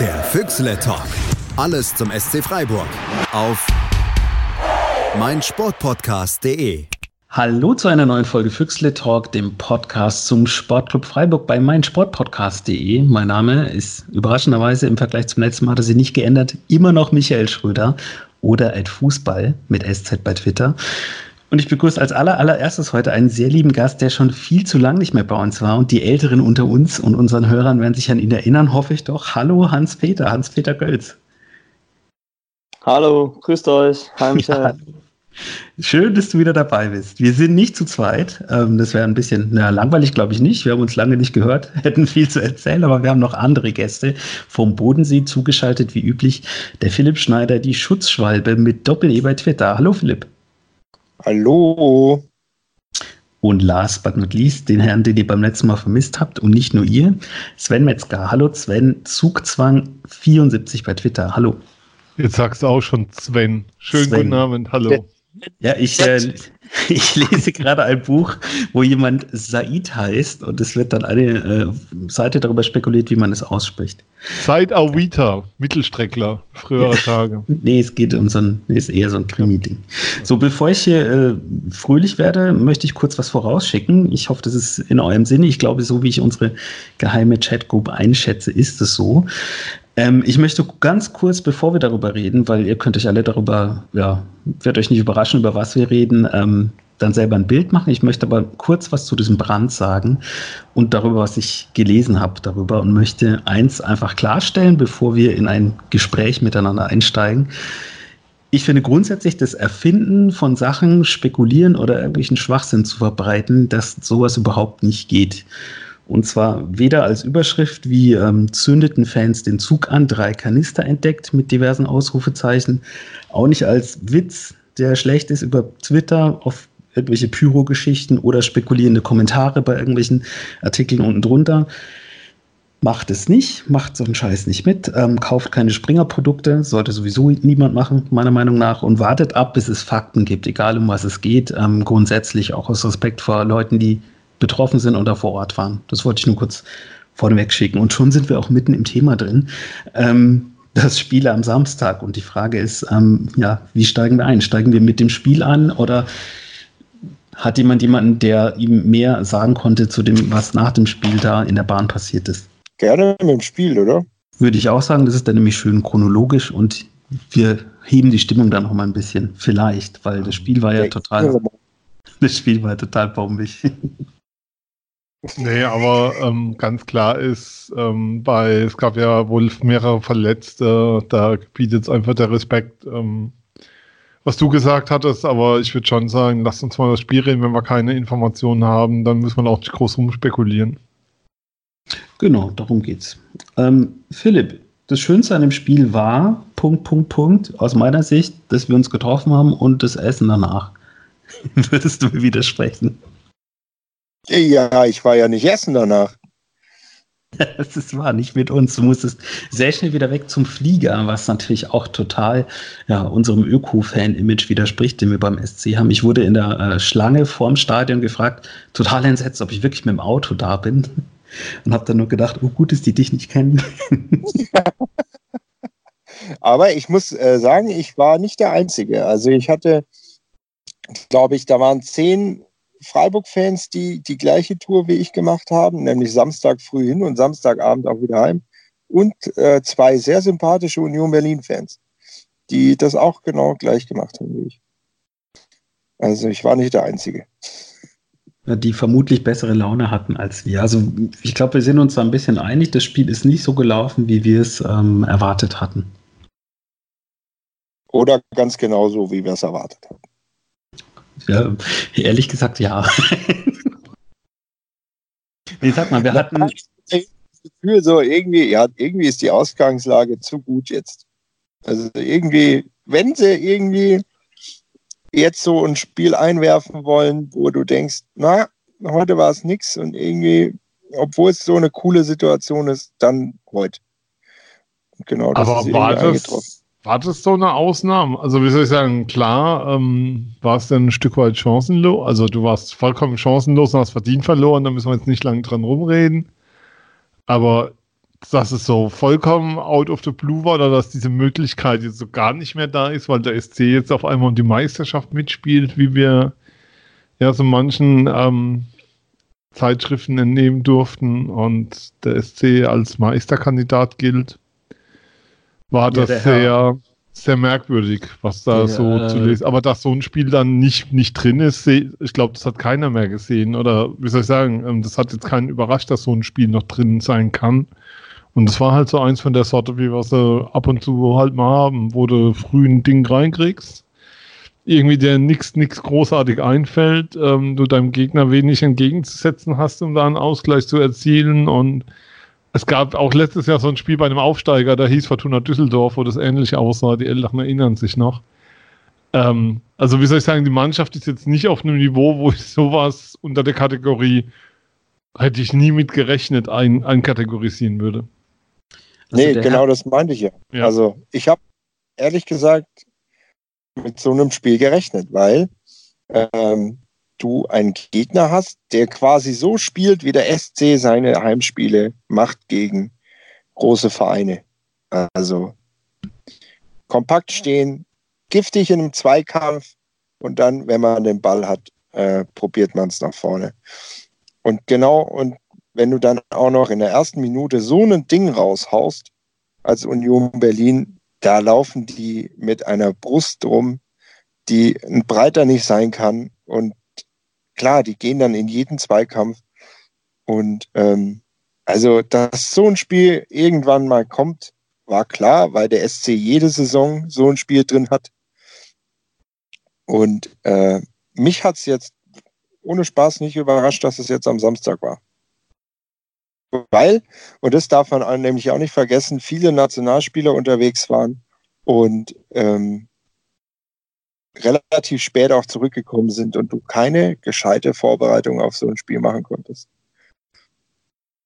Der Füchsle Talk. Alles zum SC Freiburg. Auf meinsportpodcast.de. Hallo zu einer neuen Folge Füchsle Talk, dem Podcast zum Sportclub Freiburg bei meinsportpodcast.de. Mein Name ist überraschenderweise im Vergleich zum letzten Mal hat er sich nicht geändert, immer noch Michael Schröder oder Ed Fußball mit SZ bei Twitter. Und ich begrüße als aller, allererstes heute einen sehr lieben Gast, der schon viel zu lang nicht mehr bei uns war. Und die Älteren unter uns und unseren Hörern werden sich an ihn erinnern, hoffe ich doch. Hallo Hans-Peter, Hans-Peter Gölz. Hallo, grüßt euch. Hi Michael. Ja, Schön, dass du wieder dabei bist. Wir sind nicht zu zweit. Ähm, das wäre ein bisschen na, langweilig, glaube ich nicht. Wir haben uns lange nicht gehört, hätten viel zu erzählen, aber wir haben noch andere Gäste vom Bodensee zugeschaltet, wie üblich. Der Philipp Schneider, die Schutzschwalbe mit Doppel-E bei Twitter. Hallo Philipp. Hallo. Und last but not least, den Herrn, den ihr beim letzten Mal vermisst habt und nicht nur ihr, Sven Metzger. Hallo Sven, Zugzwang 74 bei Twitter. Hallo. Jetzt sagst du auch schon Sven. Schönen Sven. guten Abend, hallo. Ja, ich, äh, ich lese gerade ein Buch, wo jemand Said heißt und es wird dann eine äh, Seite darüber spekuliert, wie man es ausspricht. Said Awita, Mittelstreckler, frühere Tage. nee, es geht um so ein, nee, ist eher so ein Krimi-Ding. So, bevor ich hier äh, fröhlich werde, möchte ich kurz was vorausschicken. Ich hoffe, das ist in eurem Sinne. Ich glaube, so wie ich unsere geheime Chatgroup einschätze, ist es so. Ähm, ich möchte ganz kurz, bevor wir darüber reden, weil ihr könnt euch alle darüber, ja, wird euch nicht überraschen, über was wir reden, ähm, dann selber ein Bild machen. Ich möchte aber kurz was zu diesem Brand sagen und darüber, was ich gelesen habe darüber und möchte eins einfach klarstellen, bevor wir in ein Gespräch miteinander einsteigen. Ich finde grundsätzlich das Erfinden von Sachen, spekulieren oder irgendwelchen Schwachsinn zu verbreiten, dass sowas überhaupt nicht geht. Und zwar weder als Überschrift wie ähm, zündeten Fans den Zug an, drei Kanister entdeckt mit diversen Ausrufezeichen, auch nicht als Witz, der schlecht ist über Twitter auf irgendwelche Pyro-Geschichten oder spekulierende Kommentare bei irgendwelchen Artikeln unten drunter. Macht es nicht, macht so einen Scheiß nicht mit, ähm, kauft keine Springer-Produkte, sollte sowieso niemand machen, meiner Meinung nach, und wartet ab, bis es Fakten gibt, egal um was es geht. Ähm, grundsätzlich auch aus Respekt vor Leuten, die betroffen sind oder vor Ort waren. Das wollte ich nur kurz vorneweg schicken. Und schon sind wir auch mitten im Thema drin. Ähm, das Spiel am Samstag. Und die Frage ist, ähm, ja, wie steigen wir ein? Steigen wir mit dem Spiel an oder hat jemand jemanden, der ihm mehr sagen konnte zu dem, was nach dem Spiel da in der Bahn passiert ist? Gerne mit dem Spiel, oder? Würde ich auch sagen, das ist dann nämlich schön chronologisch und wir heben die Stimmung dann noch mal ein bisschen. Vielleicht, weil das Spiel war ja total. Das Spiel war total bombig. Nee, aber ähm, ganz klar ist, ähm, bei, es gab ja wohl mehrere Verletzte, da bietet es einfach der Respekt, ähm, was du gesagt hattest, aber ich würde schon sagen, lasst uns mal das Spiel reden, wenn wir keine Informationen haben, dann müssen wir auch nicht groß rumspekulieren. Genau, darum geht's. Ähm, Philipp, das Schönste an dem Spiel war, Punkt, Punkt, Punkt, aus meiner Sicht, dass wir uns getroffen haben und das Essen danach. Würdest du mir widersprechen? Ja, ich war ja nicht essen danach. Das war nicht mit uns. Du musstest sehr schnell wieder weg zum Flieger, was natürlich auch total ja, unserem Öko-Fan-Image widerspricht, den wir beim SC haben. Ich wurde in der äh, Schlange vorm Stadion gefragt, total entsetzt, ob ich wirklich mit dem Auto da bin. Und habe dann nur gedacht, oh gut, dass die dich nicht kennen. Aber ich muss äh, sagen, ich war nicht der Einzige. Also ich hatte, glaube ich, da waren zehn Freiburg-Fans, die die gleiche Tour wie ich gemacht haben, nämlich Samstag früh hin und Samstagabend auch wieder heim. Und äh, zwei sehr sympathische Union Berlin-Fans, die das auch genau gleich gemacht haben wie ich. Also ich war nicht der Einzige. Die vermutlich bessere Laune hatten als wir. Also ich glaube, wir sind uns da ein bisschen einig, das Spiel ist nicht so gelaufen, wie wir es ähm, erwartet hatten. Oder ganz genau so, wie wir es erwartet haben. Ja, ehrlich gesagt, ja. nee, sag mal, wir hatten. Das Gefühl so, irgendwie, ja, irgendwie ist die Ausgangslage zu gut jetzt. Also irgendwie, wenn sie irgendwie jetzt so ein Spiel einwerfen wollen, wo du denkst, na, heute war es nichts und irgendwie, obwohl es so eine coole Situation ist, dann heute. Genau, das Aber ist war das, war das so eine Ausnahme? Also, wie soll ich sagen, klar, ähm, war es dann ein Stück weit chancenlos. Also, du warst vollkommen chancenlos und hast verdient verloren, da müssen wir jetzt nicht lange dran rumreden. Aber dass es so vollkommen out of the blue war oder dass diese Möglichkeit jetzt so gar nicht mehr da ist, weil der SC jetzt auf einmal um die Meisterschaft mitspielt, wie wir ja so manchen ähm, Zeitschriften entnehmen durften und der SC als Meisterkandidat gilt, war ja, das sehr, sehr merkwürdig, was da ja, so äh, zu lesen. Aber dass so ein Spiel dann nicht, nicht drin ist, ich glaube, das hat keiner mehr gesehen. Oder wie soll ich sagen, ähm, das hat jetzt keinen überrascht, dass so ein Spiel noch drin sein kann. Und das war halt so eins von der Sorte, wie wir sie ab und zu halt mal haben, wo du früh ein Ding reinkriegst, irgendwie dir nichts nix großartig einfällt, ähm, du deinem Gegner wenig entgegenzusetzen hast, um da einen Ausgleich zu erzielen. Und es gab auch letztes Jahr so ein Spiel bei einem Aufsteiger, da hieß Fortuna Düsseldorf, wo das ähnlich aussah. Die Älteren erinnern sich noch. Ähm, also, wie soll ich sagen, die Mannschaft ist jetzt nicht auf einem Niveau, wo ich sowas unter der Kategorie hätte ich nie mit gerechnet, ein, einkategorisieren würde. Also nee, genau das meinte ich ja. ja. Also ich habe ehrlich gesagt mit so einem Spiel gerechnet, weil ähm, du einen Gegner hast, der quasi so spielt, wie der SC seine Heimspiele macht gegen große Vereine. Also kompakt stehen, giftig in einem Zweikampf und dann, wenn man den Ball hat, äh, probiert man es nach vorne. Und genau, und wenn du dann auch noch in der ersten Minute so ein Ding raushaust, als Union Berlin, da laufen die mit einer Brust rum, die ein breiter nicht sein kann. Und klar, die gehen dann in jeden Zweikampf. Und ähm, also, dass so ein Spiel irgendwann mal kommt, war klar, weil der SC jede Saison so ein Spiel drin hat. Und äh, mich hat es jetzt ohne Spaß nicht überrascht, dass es jetzt am Samstag war. Weil, und das darf man nämlich auch nicht vergessen, viele Nationalspieler unterwegs waren und ähm, relativ spät auch zurückgekommen sind und du keine gescheite Vorbereitung auf so ein Spiel machen konntest.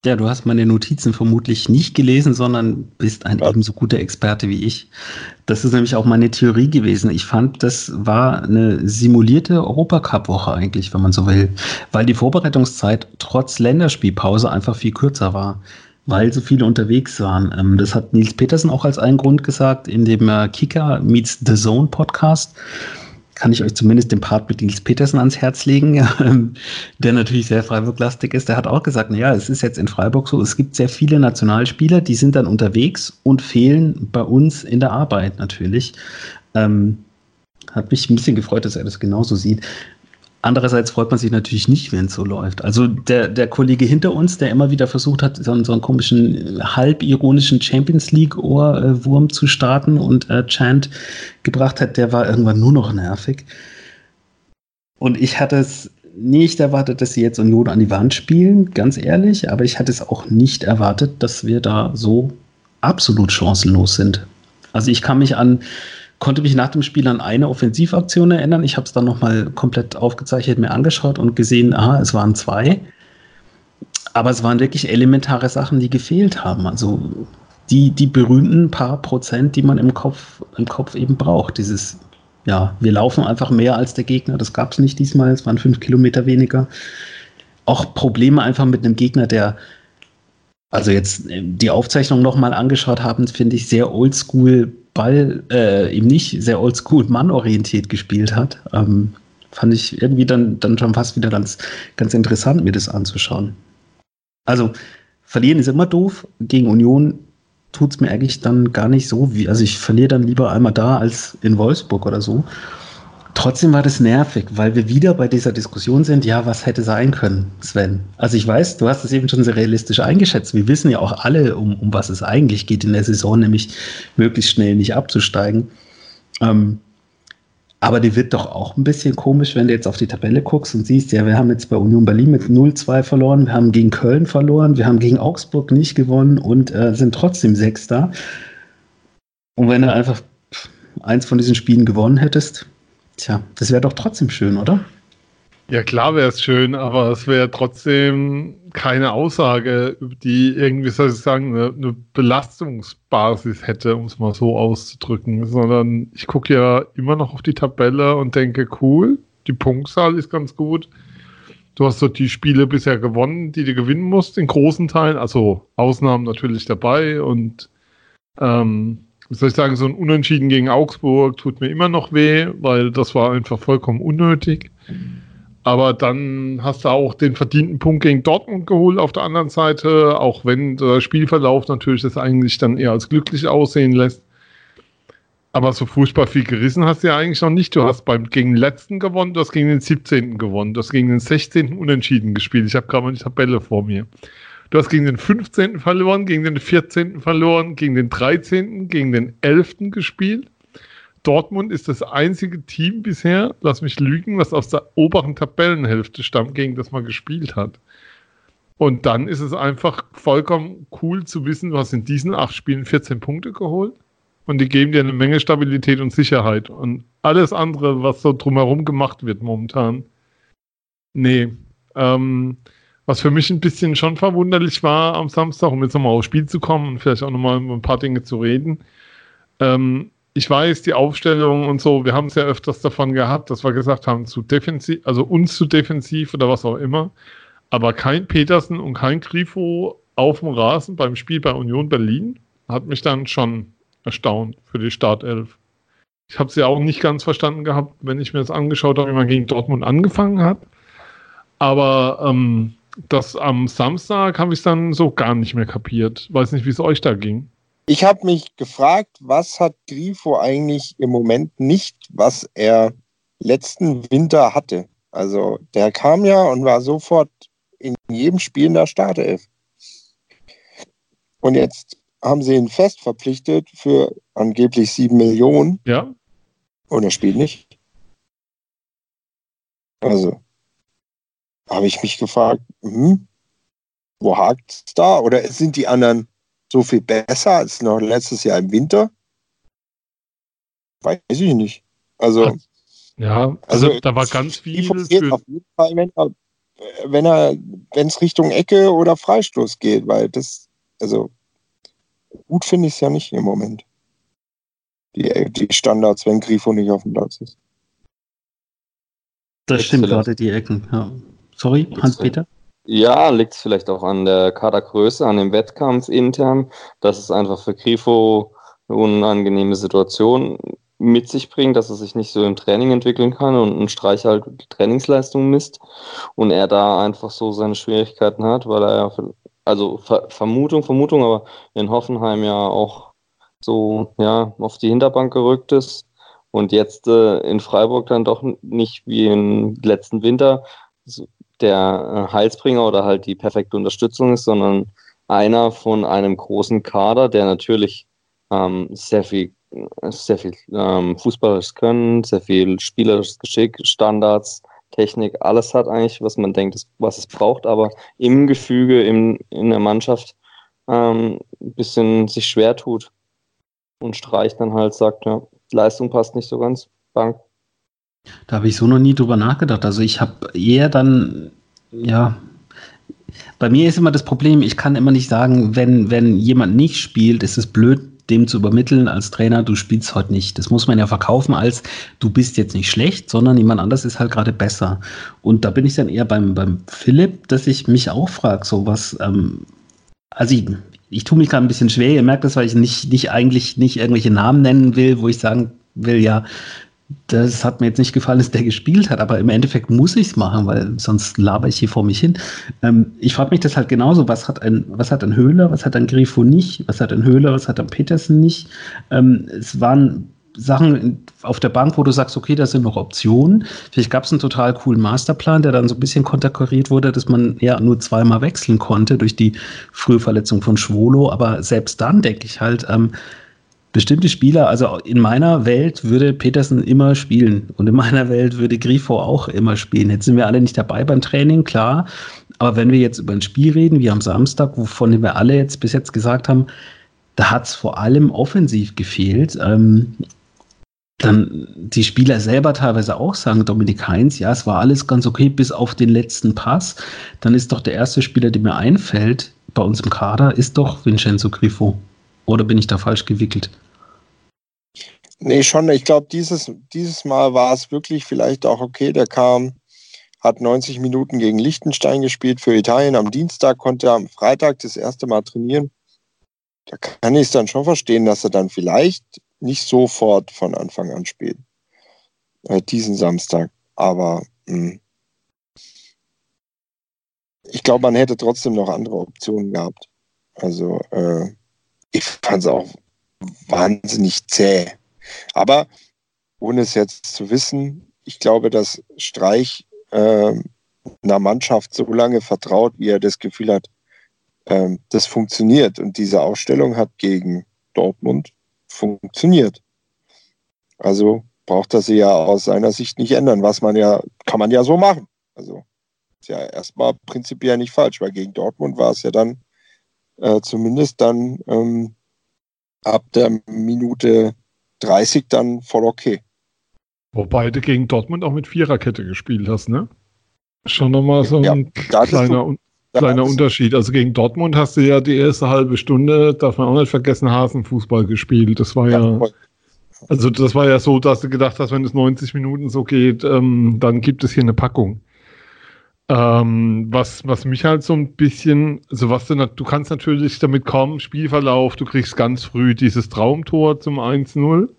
Ja, du hast meine Notizen vermutlich nicht gelesen, sondern bist ein ja. ebenso guter Experte wie ich. Das ist nämlich auch meine Theorie gewesen. Ich fand, das war eine simulierte Europacup-Woche eigentlich, wenn man so will, weil die Vorbereitungszeit trotz Länderspielpause einfach viel kürzer war, weil so viele unterwegs waren. Ähm, das hat Nils Petersen auch als einen Grund gesagt in dem äh, Kicker Meets the Zone Podcast kann ich euch zumindest den Part mit Nils Petersen ans Herz legen, der natürlich sehr Freiburg-lastig ist. Der hat auch gesagt, naja, es ist jetzt in Freiburg so, es gibt sehr viele Nationalspieler, die sind dann unterwegs und fehlen bei uns in der Arbeit natürlich. Ähm, hat mich ein bisschen gefreut, dass er das genauso sieht. Andererseits freut man sich natürlich nicht, wenn es so läuft. Also der, der Kollege hinter uns, der immer wieder versucht hat, so, so einen komischen, halb ironischen Champions League-Ohrwurm zu starten und äh, Chant gebracht hat, der war irgendwann nur noch nervig. Und ich hatte es nicht erwartet, dass sie jetzt Union an die Wand spielen, ganz ehrlich, aber ich hatte es auch nicht erwartet, dass wir da so absolut chancenlos sind. Also ich kann mich an konnte mich nach dem Spiel an eine Offensivaktion erinnern. Ich habe es dann nochmal komplett aufgezeichnet mir angeschaut und gesehen, aha, es waren zwei. Aber es waren wirklich elementare Sachen, die gefehlt haben. Also die, die berühmten paar Prozent, die man im Kopf, im Kopf eben braucht. Dieses, ja, wir laufen einfach mehr als der Gegner. Das gab es nicht diesmal. Es waren fünf Kilometer weniger. Auch Probleme einfach mit einem Gegner, der also jetzt äh, die Aufzeichnung nochmal angeschaut haben, finde ich sehr oldschool Ball, äh, eben nicht sehr oldschool mannorientiert gespielt hat. Ähm, fand ich irgendwie dann, dann schon fast wieder ganz, ganz interessant, mir das anzuschauen. Also, verlieren ist immer doof. Gegen Union tut es mir eigentlich dann gar nicht so wie. Also, ich verliere dann lieber einmal da als in Wolfsburg oder so. Trotzdem war das nervig, weil wir wieder bei dieser Diskussion sind, ja, was hätte sein können, Sven? Also ich weiß, du hast es eben schon sehr realistisch eingeschätzt. Wir wissen ja auch alle, um, um was es eigentlich geht in der Saison, nämlich möglichst schnell nicht abzusteigen. Ähm, aber die wird doch auch ein bisschen komisch, wenn du jetzt auf die Tabelle guckst und siehst, ja, wir haben jetzt bei Union Berlin mit 0-2 verloren, wir haben gegen Köln verloren, wir haben gegen Augsburg nicht gewonnen und äh, sind trotzdem Sechster. Und wenn du einfach eins von diesen Spielen gewonnen hättest, Tja, das wäre doch trotzdem schön, oder? Ja, klar wäre es schön, aber es wäre trotzdem keine Aussage, die irgendwie, soll ich sagen, eine, eine Belastungsbasis hätte, um es mal so auszudrücken, sondern ich gucke ja immer noch auf die Tabelle und denke, cool, die Punktzahl ist ganz gut. Du hast dort die Spiele bisher gewonnen, die du gewinnen musst, in großen Teilen. Also Ausnahmen natürlich dabei. Und ähm, wie soll ich sagen, so ein Unentschieden gegen Augsburg tut mir immer noch weh, weil das war einfach vollkommen unnötig. Aber dann hast du auch den verdienten Punkt gegen Dortmund geholt auf der anderen Seite, auch wenn der Spielverlauf natürlich das eigentlich dann eher als glücklich aussehen lässt. Aber so furchtbar viel gerissen hast du ja eigentlich noch nicht. Du hast beim gegen den letzten gewonnen, du hast gegen den 17. gewonnen, du hast gegen den 16. unentschieden gespielt. Ich habe gerade mal die Tabelle vor mir. Du hast gegen den 15. verloren, gegen den 14. verloren, gegen den 13., gegen den 11. gespielt. Dortmund ist das einzige Team bisher, lass mich lügen, was aus der oberen Tabellenhälfte stammt, gegen das man gespielt hat. Und dann ist es einfach vollkommen cool zu wissen, du hast in diesen acht Spielen 14 Punkte geholt und die geben dir eine Menge Stabilität und Sicherheit. Und alles andere, was so drumherum gemacht wird momentan, nee. Ähm, was für mich ein bisschen schon verwunderlich war am Samstag, um jetzt nochmal aufs Spiel zu kommen und vielleicht auch nochmal über ein paar Dinge zu reden. Ähm, ich weiß, die Aufstellung und so, wir haben es ja öfters davon gehabt, dass wir gesagt haben, zu defensiv, also uns zu defensiv oder was auch immer. Aber kein Petersen und kein Grifo auf dem Rasen beim Spiel bei Union Berlin hat mich dann schon erstaunt für die Startelf. Ich habe sie auch nicht ganz verstanden gehabt, wenn ich mir das angeschaut habe, wie man gegen Dortmund angefangen hat. Aber ähm, das am Samstag habe ich dann so gar nicht mehr kapiert. Weiß nicht, wie es euch da ging. Ich habe mich gefragt, was hat Grifo eigentlich im Moment nicht, was er letzten Winter hatte. Also der kam ja und war sofort in jedem Spiel in der Startelf. Und jetzt haben sie ihn fest verpflichtet für angeblich sieben Millionen. Ja. Und er spielt nicht. Also habe ich mich gefragt, hm, wo hakt es da? Oder sind die anderen so viel besser als noch letztes Jahr im Winter? Weiß ich nicht. Also. Ja, also, also da war ganz viel. Für auf jeden Fall, wenn er, wenn er, wenn es Richtung Ecke oder Freistoß geht, weil das, also gut finde ich es ja nicht im Moment. Die, die Standards, wenn Grifo nicht auf dem Platz ist. Das stimmt gerade, die Ecken, ja. Sorry, Hans-Peter? Ja, liegt es vielleicht auch an der Kadergröße, an dem Wettkampf intern, dass es einfach für Grifo eine unangenehme Situation mit sich bringt, dass er sich nicht so im Training entwickeln kann und ein Streich halt die Trainingsleistung misst und er da einfach so seine Schwierigkeiten hat, weil er ja, also Ver Vermutung, Vermutung, aber in Hoffenheim ja auch so, ja, auf die Hinterbank gerückt ist und jetzt äh, in Freiburg dann doch nicht wie im letzten Winter der äh, Heilsbringer oder halt die perfekte Unterstützung ist, sondern einer von einem großen Kader, der natürlich ähm, sehr viel, sehr viel ähm, fußballisches Können, sehr viel spielerisches Geschick, Standards, Technik, alles hat eigentlich, was man denkt, was es braucht, aber im Gefüge, im, in der Mannschaft ähm, ein bisschen sich schwer tut und Streich dann halt sagt, ja, Leistung passt nicht so ganz, Bank. Da habe ich so noch nie drüber nachgedacht. Also ich habe eher dann, ja, bei mir ist immer das Problem, ich kann immer nicht sagen, wenn, wenn jemand nicht spielt, ist es blöd, dem zu übermitteln als Trainer, du spielst heute nicht. Das muss man ja verkaufen als, du bist jetzt nicht schlecht, sondern jemand anders ist halt gerade besser. Und da bin ich dann eher beim, beim Philipp, dass ich mich auch frage, so was, ähm, also ich, ich tue mich gerade ein bisschen schwer, ihr merkt das, weil ich nicht, nicht eigentlich nicht irgendwelche Namen nennen will, wo ich sagen will, ja, das hat mir jetzt nicht gefallen, dass der gespielt hat, aber im Endeffekt muss ich es machen, weil sonst laber ich hier vor mich hin. Ähm, ich frage mich das halt genauso, was hat ein, was hat ein Höhler, was hat ein Grifo nicht, was hat ein Höhler, was hat ein Petersen nicht. Ähm, es waren Sachen auf der Bank, wo du sagst, okay, da sind noch Optionen. Vielleicht gab es einen total coolen Masterplan, der dann so ein bisschen konterkariert wurde, dass man ja nur zweimal wechseln konnte durch die frühe Verletzung von Schwolo. Aber selbst dann denke ich halt, ähm, bestimmte Spieler, also in meiner Welt würde Petersen immer spielen und in meiner Welt würde Grifo auch immer spielen. Jetzt sind wir alle nicht dabei beim Training, klar. Aber wenn wir jetzt über ein Spiel reden, wie am Samstag, wovon wir alle jetzt bis jetzt gesagt haben, da hat es vor allem offensiv gefehlt. Ähm, dann die Spieler selber teilweise auch sagen, Dominik Heinz, ja, es war alles ganz okay bis auf den letzten Pass. Dann ist doch der erste Spieler, der mir einfällt, bei uns im Kader, ist doch Vincenzo Grifo. Oder bin ich da falsch gewickelt? Nee, schon. Ich glaube, dieses, dieses Mal war es wirklich vielleicht auch okay. Der kam hat 90 Minuten gegen Liechtenstein gespielt für Italien. Am Dienstag konnte er am Freitag das erste Mal trainieren. Da kann ich es dann schon verstehen, dass er dann vielleicht nicht sofort von Anfang an spielt. Äh, diesen Samstag. Aber mh, hm, ich glaube, man hätte trotzdem noch andere Optionen gehabt. Also äh, ich fand es auch wahnsinnig zäh. Aber ohne es jetzt zu wissen, ich glaube, dass Streich äh, einer Mannschaft so lange vertraut, wie er das Gefühl hat, äh, das funktioniert. Und diese Ausstellung hat gegen Dortmund funktioniert. Also braucht er sie ja aus seiner Sicht nicht ändern, was man ja, kann man ja so machen. Also ist ja erstmal prinzipiell nicht falsch, weil gegen Dortmund war es ja dann äh, zumindest dann ähm, ab der Minute 30 dann voll okay. Wobei du gegen Dortmund auch mit Viererkette gespielt hast, ne? Schon nochmal so ja, ein kleiner, du, kleiner Unterschied. Also gegen Dortmund hast du ja die erste halbe Stunde, darf man auch nicht vergessen, Hasenfußball gespielt. Das war ja, ja also das war ja so, dass du gedacht hast, wenn es 90 Minuten so geht, ähm, dann gibt es hier eine Packung. Ähm, was, was mich halt so ein bisschen, also was du, du kannst natürlich damit kommen, Spielverlauf, du kriegst ganz früh dieses Traumtor zum 1-0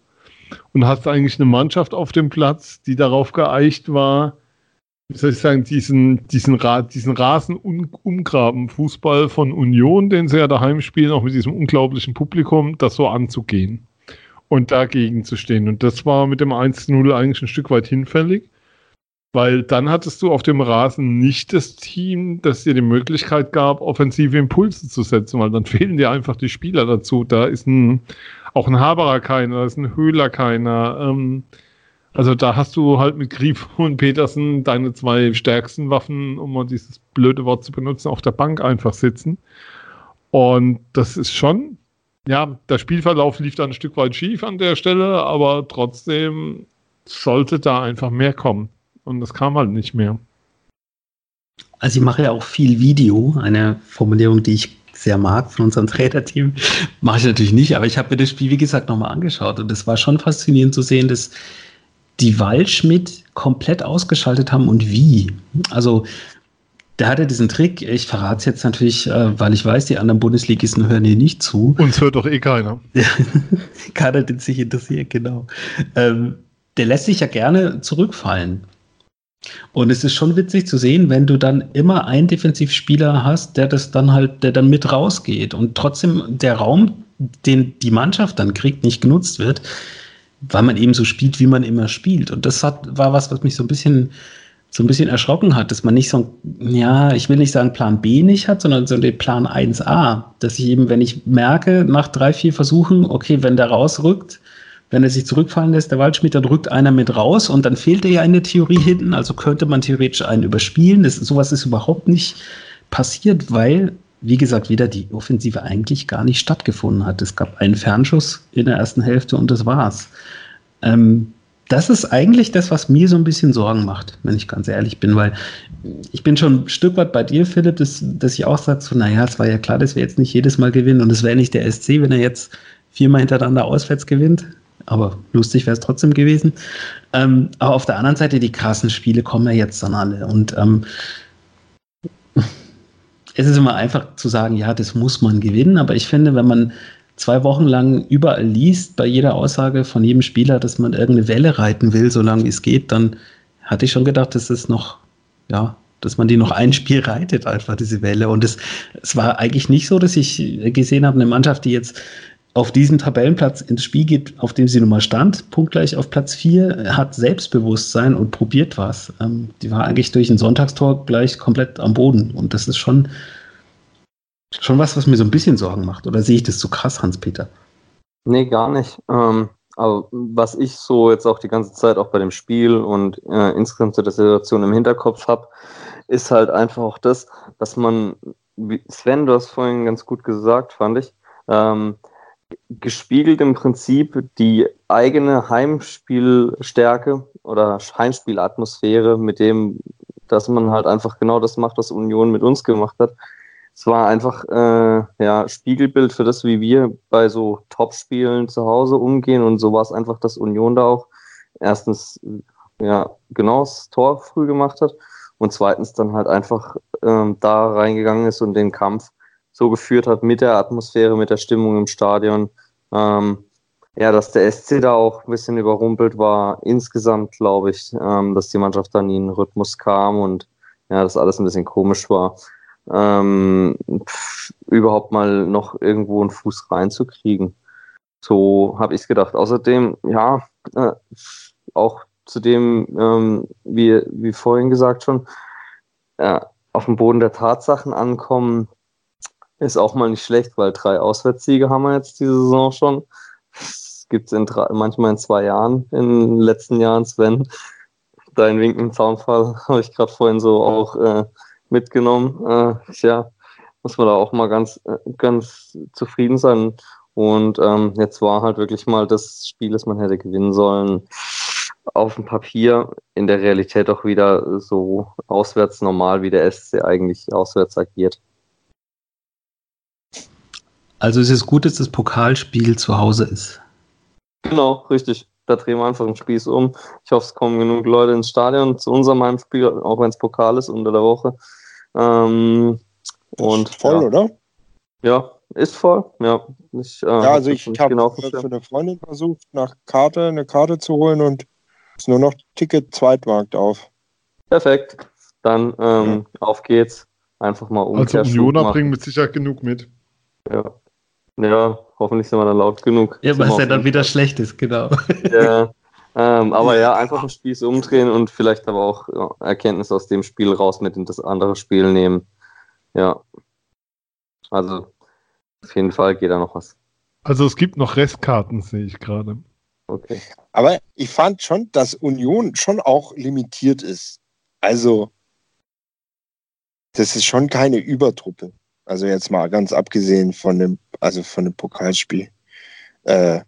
und hast eigentlich eine Mannschaft auf dem Platz, die darauf geeicht war, wie soll ich sagen, diesen, diesen, Ra diesen Rasenumgraben Fußball von Union, den sie ja daheim spielen, auch mit diesem unglaublichen Publikum, das so anzugehen und dagegen zu stehen. Und das war mit dem 1-0 eigentlich ein Stück weit hinfällig. Weil dann hattest du auf dem Rasen nicht das Team, das dir die Möglichkeit gab, offensive Impulse zu setzen, weil dann fehlen dir einfach die Spieler dazu. Da ist ein, auch ein Haberer keiner, da ist ein Höhler keiner. Ähm, also da hast du halt mit Grief und Petersen deine zwei stärksten Waffen, um mal dieses blöde Wort zu benutzen, auf der Bank einfach sitzen. Und das ist schon, ja, der Spielverlauf lief dann ein Stück weit schief an der Stelle, aber trotzdem sollte da einfach mehr kommen. Und das kam halt nicht mehr. Also ich mache ja auch viel Video, eine Formulierung, die ich sehr mag von unserem Trainer-Team. Mache ich natürlich nicht, aber ich habe mir das Spiel, wie gesagt, nochmal angeschaut und es war schon faszinierend zu sehen, dass die Waldschmidt komplett ausgeschaltet haben und wie. Also der hatte diesen Trick, ich verrate es jetzt natürlich, äh, weil ich weiß, die anderen Bundesligisten hören hier nicht zu. Uns hört doch eh keiner. keiner, den sich interessiert, genau. Ähm, der lässt sich ja gerne zurückfallen. Und es ist schon witzig zu sehen, wenn du dann immer einen Defensivspieler hast, der das dann halt, der dann mit rausgeht und trotzdem der Raum, den die Mannschaft dann kriegt, nicht genutzt wird, weil man eben so spielt, wie man immer spielt. Und das hat, war was, was mich so ein bisschen, so ein bisschen erschrocken hat, dass man nicht so, ja, ich will nicht sagen Plan B nicht hat, sondern so den Plan 1a, dass ich eben, wenn ich merke, nach drei, vier Versuchen, okay, wenn der rausrückt, wenn er sich zurückfallen lässt, der Waldschmidt, dann rückt einer mit raus und dann fehlt er ja in der Theorie hinten. Also könnte man theoretisch einen überspielen. Das, sowas ist überhaupt nicht passiert, weil, wie gesagt, wieder die Offensive eigentlich gar nicht stattgefunden hat. Es gab einen Fernschuss in der ersten Hälfte und das war's. Ähm, das ist eigentlich das, was mir so ein bisschen Sorgen macht, wenn ich ganz ehrlich bin, weil ich bin schon ein Stück weit bei dir, Philipp, dass, dass ich auch sage, so, naja, es war ja klar, dass wir jetzt nicht jedes Mal gewinnen und es wäre nicht der SC, wenn er jetzt viermal hintereinander auswärts gewinnt aber lustig wäre es trotzdem gewesen. Ähm, aber auf der anderen Seite, die krassen Spiele kommen ja jetzt dann alle. Und ähm, es ist immer einfach zu sagen, ja, das muss man gewinnen, aber ich finde, wenn man zwei Wochen lang überall liest, bei jeder Aussage von jedem Spieler, dass man irgendeine Welle reiten will, solange es geht, dann hatte ich schon gedacht, dass es noch, ja, dass man die noch ein Spiel reitet, einfach diese Welle. Und es, es war eigentlich nicht so, dass ich gesehen habe, eine Mannschaft, die jetzt auf diesen Tabellenplatz ins Spiel geht, auf dem sie nun mal stand, punktgleich auf Platz 4, hat Selbstbewusstsein und probiert was. Ähm, die war eigentlich durch ein Sonntagstor gleich komplett am Boden. Und das ist schon, schon was, was mir so ein bisschen Sorgen macht. Oder sehe ich das zu krass, Hans-Peter? Nee, gar nicht. Ähm, aber was ich so jetzt auch die ganze Zeit auch bei dem Spiel und äh, insgesamt zu der Situation im Hinterkopf habe, ist halt einfach auch das, dass man, Sven, du hast vorhin ganz gut gesagt, fand ich, ähm, gespiegelt im Prinzip die eigene Heimspielstärke oder Heimspielatmosphäre mit dem, dass man halt einfach genau das macht, was Union mit uns gemacht hat. Es war einfach äh, ja, Spiegelbild für das, wie wir bei so Top-Spielen zu Hause umgehen und so war es einfach, dass Union da auch erstens ja genau das Tor früh gemacht hat und zweitens dann halt einfach ähm, da reingegangen ist und den Kampf so geführt hat mit der Atmosphäre, mit der Stimmung im Stadion. Ähm, ja, dass der SC da auch ein bisschen überrumpelt war, insgesamt glaube ich, ähm, dass die Mannschaft dann in den Rhythmus kam und ja, das alles ein bisschen komisch war. Ähm, pff, überhaupt mal noch irgendwo einen Fuß reinzukriegen. So habe ich es gedacht. Außerdem, ja, äh, auch zu dem, ähm, wie, wie vorhin gesagt schon, äh, auf dem Boden der Tatsachen ankommen, ist auch mal nicht schlecht, weil drei Auswärtssiege haben wir jetzt diese Saison schon. Das gibt es manchmal in zwei Jahren, in den letzten Jahren, Sven. Dein Wink im Zaunfall habe ich gerade vorhin so auch äh, mitgenommen. Äh, ja, muss man da auch mal ganz, äh, ganz zufrieden sein. Und ähm, jetzt war halt wirklich mal das Spiel, das man hätte gewinnen sollen, auf dem Papier, in der Realität auch wieder so auswärts normal, wie der SC eigentlich auswärts agiert. Also es ist gut, dass das Pokalspiel zu Hause ist. Genau, richtig. Da drehen wir einfach den Spieß um. Ich hoffe, es kommen genug Leute ins Stadion zu unserem Heimspiel, auch wenn es Pokal ist unter der Woche. Ähm, und voll, ja. oder? Ja, ist voll. Ja, ich, äh, ja also ich habe genau für eine Freundin versucht, nach Karte eine Karte zu holen und ist nur noch Ticket Zweitmarkt auf. Perfekt. Dann ähm, ja. auf geht's. Einfach mal um. Also Unioner bringen mit Sicherheit genug mit. Ja. Ja, hoffentlich sind wir dann laut genug. Ja, was ja dann wieder schlecht ist, genau. Ja. Ähm, aber ja, einfach den Spieß umdrehen und vielleicht aber auch ja, Erkenntnis aus dem Spiel raus mit in das andere Spiel nehmen. Ja. Also auf jeden Fall geht da noch was. Also es gibt noch Restkarten, sehe ich gerade. Okay. Aber ich fand schon, dass Union schon auch limitiert ist. Also das ist schon keine Übertruppe. Also jetzt mal ganz abgesehen von dem, also von dem Pokalspiel. Äh,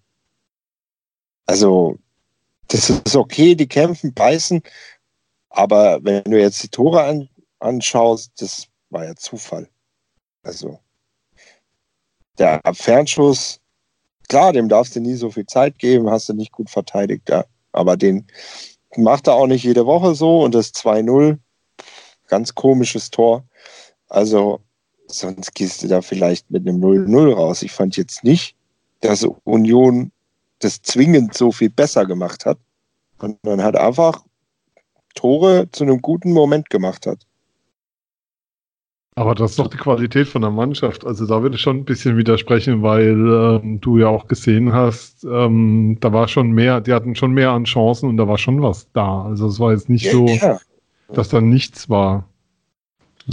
also das ist okay, die kämpfen, beißen, aber wenn du jetzt die Tore an, anschaust, das war ja Zufall. Also der Fernschuss, klar, dem darfst du nie so viel Zeit geben, hast du nicht gut verteidigt, ja. aber den macht er auch nicht jede Woche so und das 2-0, ganz komisches Tor. Also sonst gehst du da vielleicht mit einem 0-0 raus. Ich fand jetzt nicht, dass Union das zwingend so viel besser gemacht hat, sondern hat einfach Tore zu einem guten Moment gemacht hat. Aber das ist doch die Qualität von der Mannschaft. Also da würde ich schon ein bisschen widersprechen, weil ähm, du ja auch gesehen hast, ähm, da war schon mehr, die hatten schon mehr an Chancen und da war schon was da. Also es war jetzt nicht ja, so, ja. dass da nichts war.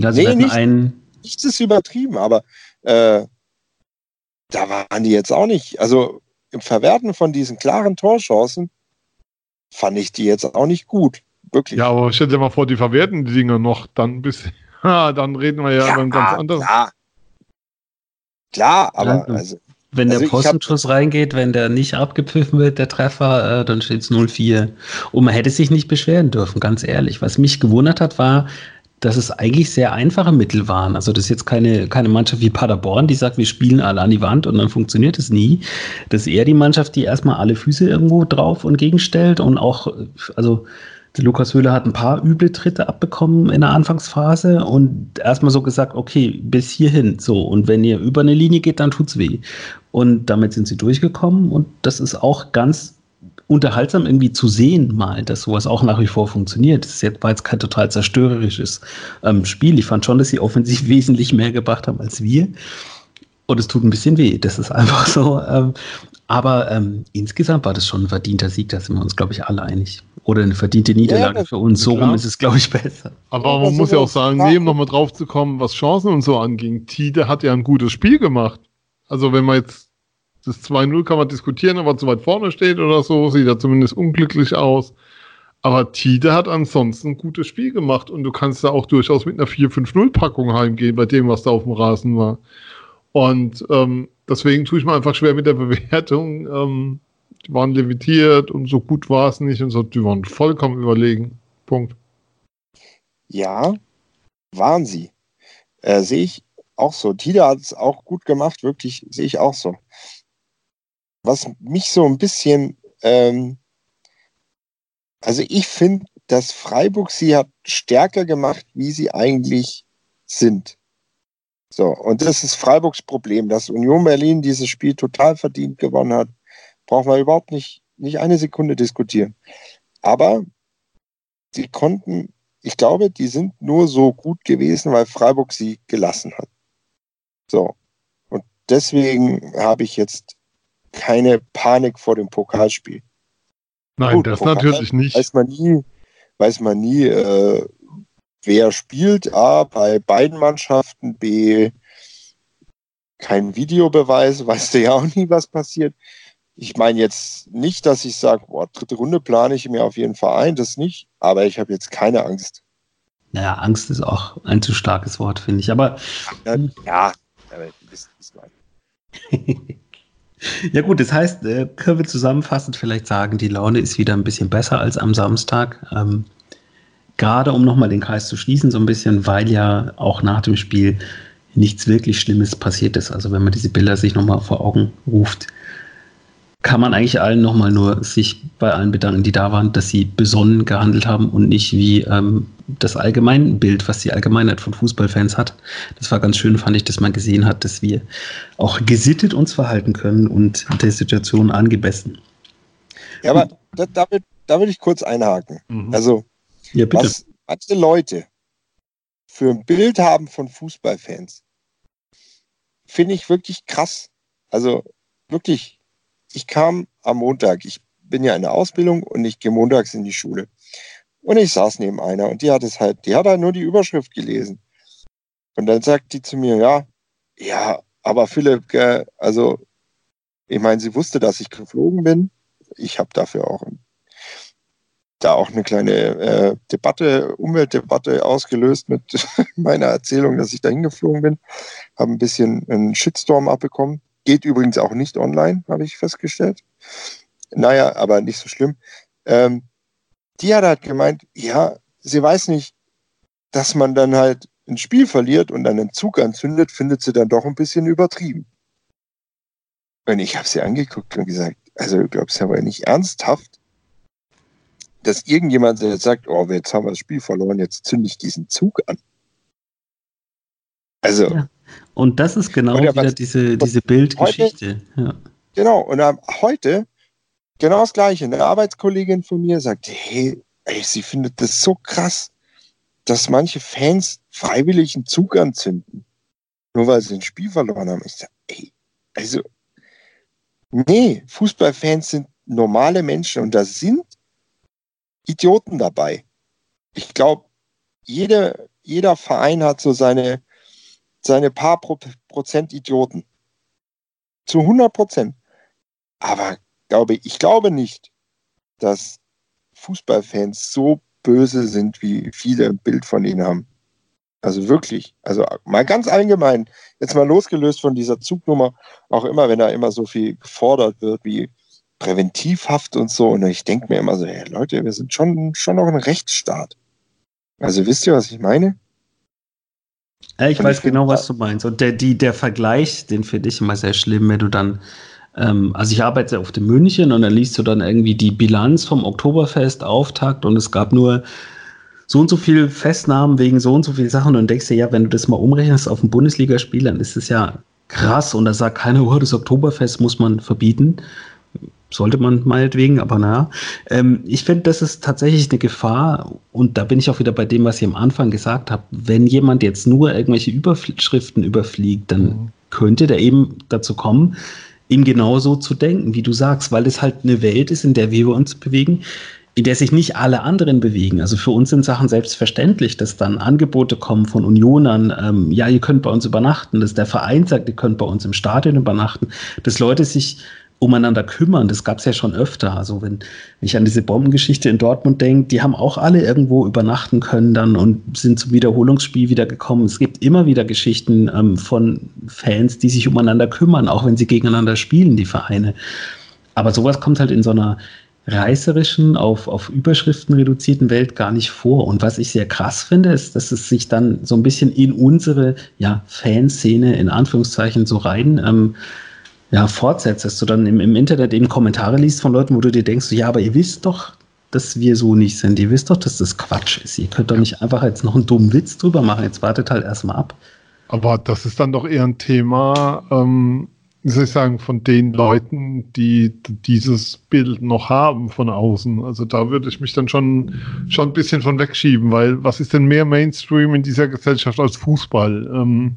Also nee, nicht, ein... nichts ist übertrieben, aber äh, da waren die jetzt auch nicht. Also im Verwerten von diesen klaren Torchancen fand ich die jetzt auch nicht gut. Wirklich. Ja, aber stell dir mal vor, die verwerten die Dinger noch dann ein bisschen. Ha, dann reden wir ja, ja über ein ganz anderes. Klar, klar aber also, wenn der also Postenschuss reingeht, wenn der nicht abgepfiffen wird, der Treffer, äh, dann steht es 0-4. Und man hätte sich nicht beschweren dürfen, ganz ehrlich. Was mich gewundert hat, war, dass es eigentlich sehr einfache Mittel waren. Also das ist jetzt keine, keine Mannschaft wie Paderborn, die sagt, wir spielen alle an die Wand und dann funktioniert es nie. Das ist eher die Mannschaft, die erstmal alle Füße irgendwo drauf und gegenstellt und auch, also Lukas Höhler hat ein paar üble Tritte abbekommen in der Anfangsphase und erstmal so gesagt, okay, bis hierhin. So, und wenn ihr über eine Linie geht, dann tut's weh. Und damit sind sie durchgekommen und das ist auch ganz unterhaltsam irgendwie zu sehen, mal, dass sowas auch nach wie vor funktioniert. Das war jetzt kein total zerstörerisches ähm, Spiel. Ich fand schon, dass sie offensiv wesentlich mehr gebracht haben als wir. Und es tut ein bisschen weh. Das ist einfach so. Ähm, aber ähm, insgesamt war das schon ein verdienter Sieg, da sind wir uns, glaube ich, alle einig. Oder eine verdiente Niederlage ja, für uns. So rum ist es, glaube ich, besser. Aber man muss ja auch sagen, neben nochmal drauf zu kommen, was Chancen und so anging, Tide hat ja ein gutes Spiel gemacht. Also wenn man jetzt das 2-0 kann man diskutieren, ob er zu weit vorne steht oder so, sieht er zumindest unglücklich aus. Aber Tide hat ansonsten ein gutes Spiel gemacht und du kannst da auch durchaus mit einer 4-5-0-Packung heimgehen bei dem, was da auf dem Rasen war. Und ähm, deswegen tue ich mir einfach schwer mit der Bewertung. Ähm, die waren levitiert und so gut war es nicht und so, die waren vollkommen überlegen. Punkt. Ja, waren sie. Äh, sehe ich auch so. Tida hat es auch gut gemacht, wirklich, sehe ich auch so. Was mich so ein bisschen, ähm, also ich finde, dass Freiburg sie hat stärker gemacht, wie sie eigentlich sind. So, und das ist Freiburgs Problem, dass Union Berlin dieses Spiel total verdient gewonnen hat. Brauchen wir überhaupt nicht, nicht eine Sekunde diskutieren. Aber sie konnten, ich glaube, die sind nur so gut gewesen, weil Freiburg sie gelassen hat. So. Und deswegen habe ich jetzt keine Panik vor dem Pokalspiel. Nein, Gut, das Pokal natürlich nicht. Weiß man nie, weiß man nie, äh, wer spielt. A, bei beiden Mannschaften. B, kein Videobeweis, weißt du ja auch nie, was passiert. Ich meine jetzt nicht, dass ich sage, boah, dritte Runde plane ich mir auf jeden Fall ein, das nicht, aber ich habe jetzt keine Angst. Naja, Angst ist auch ein zu starkes Wort, finde ich. Aber ja, ja aber das ist Ja gut, das heißt, äh, können wir zusammenfassend vielleicht sagen, die Laune ist wieder ein bisschen besser als am Samstag. Ähm, Gerade um nochmal den Kreis zu schließen, so ein bisschen, weil ja auch nach dem Spiel nichts wirklich Schlimmes passiert ist. Also wenn man diese Bilder sich nochmal vor Augen ruft, kann man eigentlich allen nochmal nur sich bei allen bedanken, die da waren, dass sie besonnen gehandelt haben und nicht wie ähm, das Allgemeinbild, was die Allgemeinheit von Fußballfans hat. Das war ganz schön, fand ich, dass man gesehen hat, dass wir auch gesittet uns verhalten können und der Situation angemessen. Ja, aber da, da, da will ich kurz einhaken. Mhm. Also, ja, was manche Leute für ein Bild haben von Fußballfans, finde ich wirklich krass. Also wirklich ich kam am Montag, ich bin ja in der Ausbildung und ich gehe montags in die Schule. Und ich saß neben einer und die hat es halt, die hat halt nur die Überschrift gelesen. Und dann sagt die zu mir, ja, ja, aber Philipp, also, ich meine, sie wusste, dass ich geflogen bin. Ich habe dafür auch da auch eine kleine äh, Debatte, Umweltdebatte ausgelöst mit meiner Erzählung, dass ich da hingeflogen bin. Habe ein bisschen einen Shitstorm abbekommen. Geht übrigens auch nicht online, habe ich festgestellt. Naja, aber nicht so schlimm. Ähm, die hat halt gemeint, ja, sie weiß nicht, dass man dann halt ein Spiel verliert und dann einen Zug anzündet, findet sie dann doch ein bisschen übertrieben. Und ich habe sie angeguckt und gesagt, also du glaubst aber nicht ernsthaft, dass irgendjemand jetzt sagt, oh, jetzt haben wir das Spiel verloren, jetzt zünde ich diesen Zug an. Also, ja. Und das ist genau wieder diese, diese Bildgeschichte. Ja. Genau, und heute genau das Gleiche. Eine Arbeitskollegin von mir sagt, hey, ey, sie findet das so krass, dass manche Fans freiwillig einen Zug anzünden. Nur weil sie ein Spiel verloren haben. Ich sage, ey, also, nee, Fußballfans sind normale Menschen und da sind Idioten dabei. Ich glaube, jede, jeder Verein hat so seine, seine paar Pro Prozent Idioten. Zu 100 Prozent. Aber glaube, ich glaube nicht, dass Fußballfans so böse sind, wie viele ein Bild von ihnen haben. Also wirklich, also mal ganz allgemein, jetzt mal losgelöst von dieser Zugnummer, auch immer, wenn da immer so viel gefordert wird, wie Präventivhaft und so. Und ich denke mir immer so, hey Leute, wir sind schon, schon noch ein Rechtsstaat. Also wisst ihr, was ich meine? Ja, ich weiß genau, was du meinst. Und der, die, der Vergleich, den finde ich immer sehr schlimm, wenn du dann, ähm, also ich arbeite auf dem München und dann liest du dann irgendwie die Bilanz vom Oktoberfest, Auftakt und es gab nur so und so viele Festnahmen wegen so und so viele Sachen und denkst dir, ja, wenn du das mal umrechnest auf ein Bundesligaspiel, dann ist es ja krass und da sagt keiner, oh, das Oktoberfest muss man verbieten sollte man meinetwegen, aber naja. Ähm, ich finde, das ist tatsächlich eine Gefahr und da bin ich auch wieder bei dem, was ich am Anfang gesagt habe. Wenn jemand jetzt nur irgendwelche Überschriften überfliegt, dann mhm. könnte der eben dazu kommen, ihm genauso zu denken, wie du sagst, weil es halt eine Welt ist, in der wir uns bewegen, in der sich nicht alle anderen bewegen. Also für uns sind Sachen selbstverständlich, dass dann Angebote kommen von Unionern, ähm, ja, ihr könnt bei uns übernachten, dass der Verein sagt, ihr könnt bei uns im Stadion übernachten, dass Leute sich umeinander kümmern. Das gab es ja schon öfter. Also wenn ich an diese Bombengeschichte in Dortmund denke, die haben auch alle irgendwo übernachten können dann und sind zum Wiederholungsspiel wieder gekommen. Es gibt immer wieder Geschichten ähm, von Fans, die sich umeinander kümmern, auch wenn sie gegeneinander spielen, die Vereine. Aber sowas kommt halt in so einer reißerischen, auf, auf Überschriften reduzierten Welt gar nicht vor. Und was ich sehr krass finde, ist, dass es sich dann so ein bisschen in unsere ja, Fanszene in Anführungszeichen so rein ähm, ja, fortsetzt, dass du dann im, im Internet eben Kommentare liest von Leuten, wo du dir denkst, ja, aber ihr wisst doch, dass wir so nicht sind. Ihr wisst doch, dass das Quatsch ist. Ihr könnt doch nicht einfach jetzt noch einen dummen Witz drüber machen. Jetzt wartet halt erstmal ab. Aber das ist dann doch eher ein Thema, ähm, wie soll ich sagen, von den Leuten, die dieses Bild noch haben von außen. Also da würde ich mich dann schon, schon ein bisschen von wegschieben, weil was ist denn mehr Mainstream in dieser Gesellschaft als Fußball? Ähm,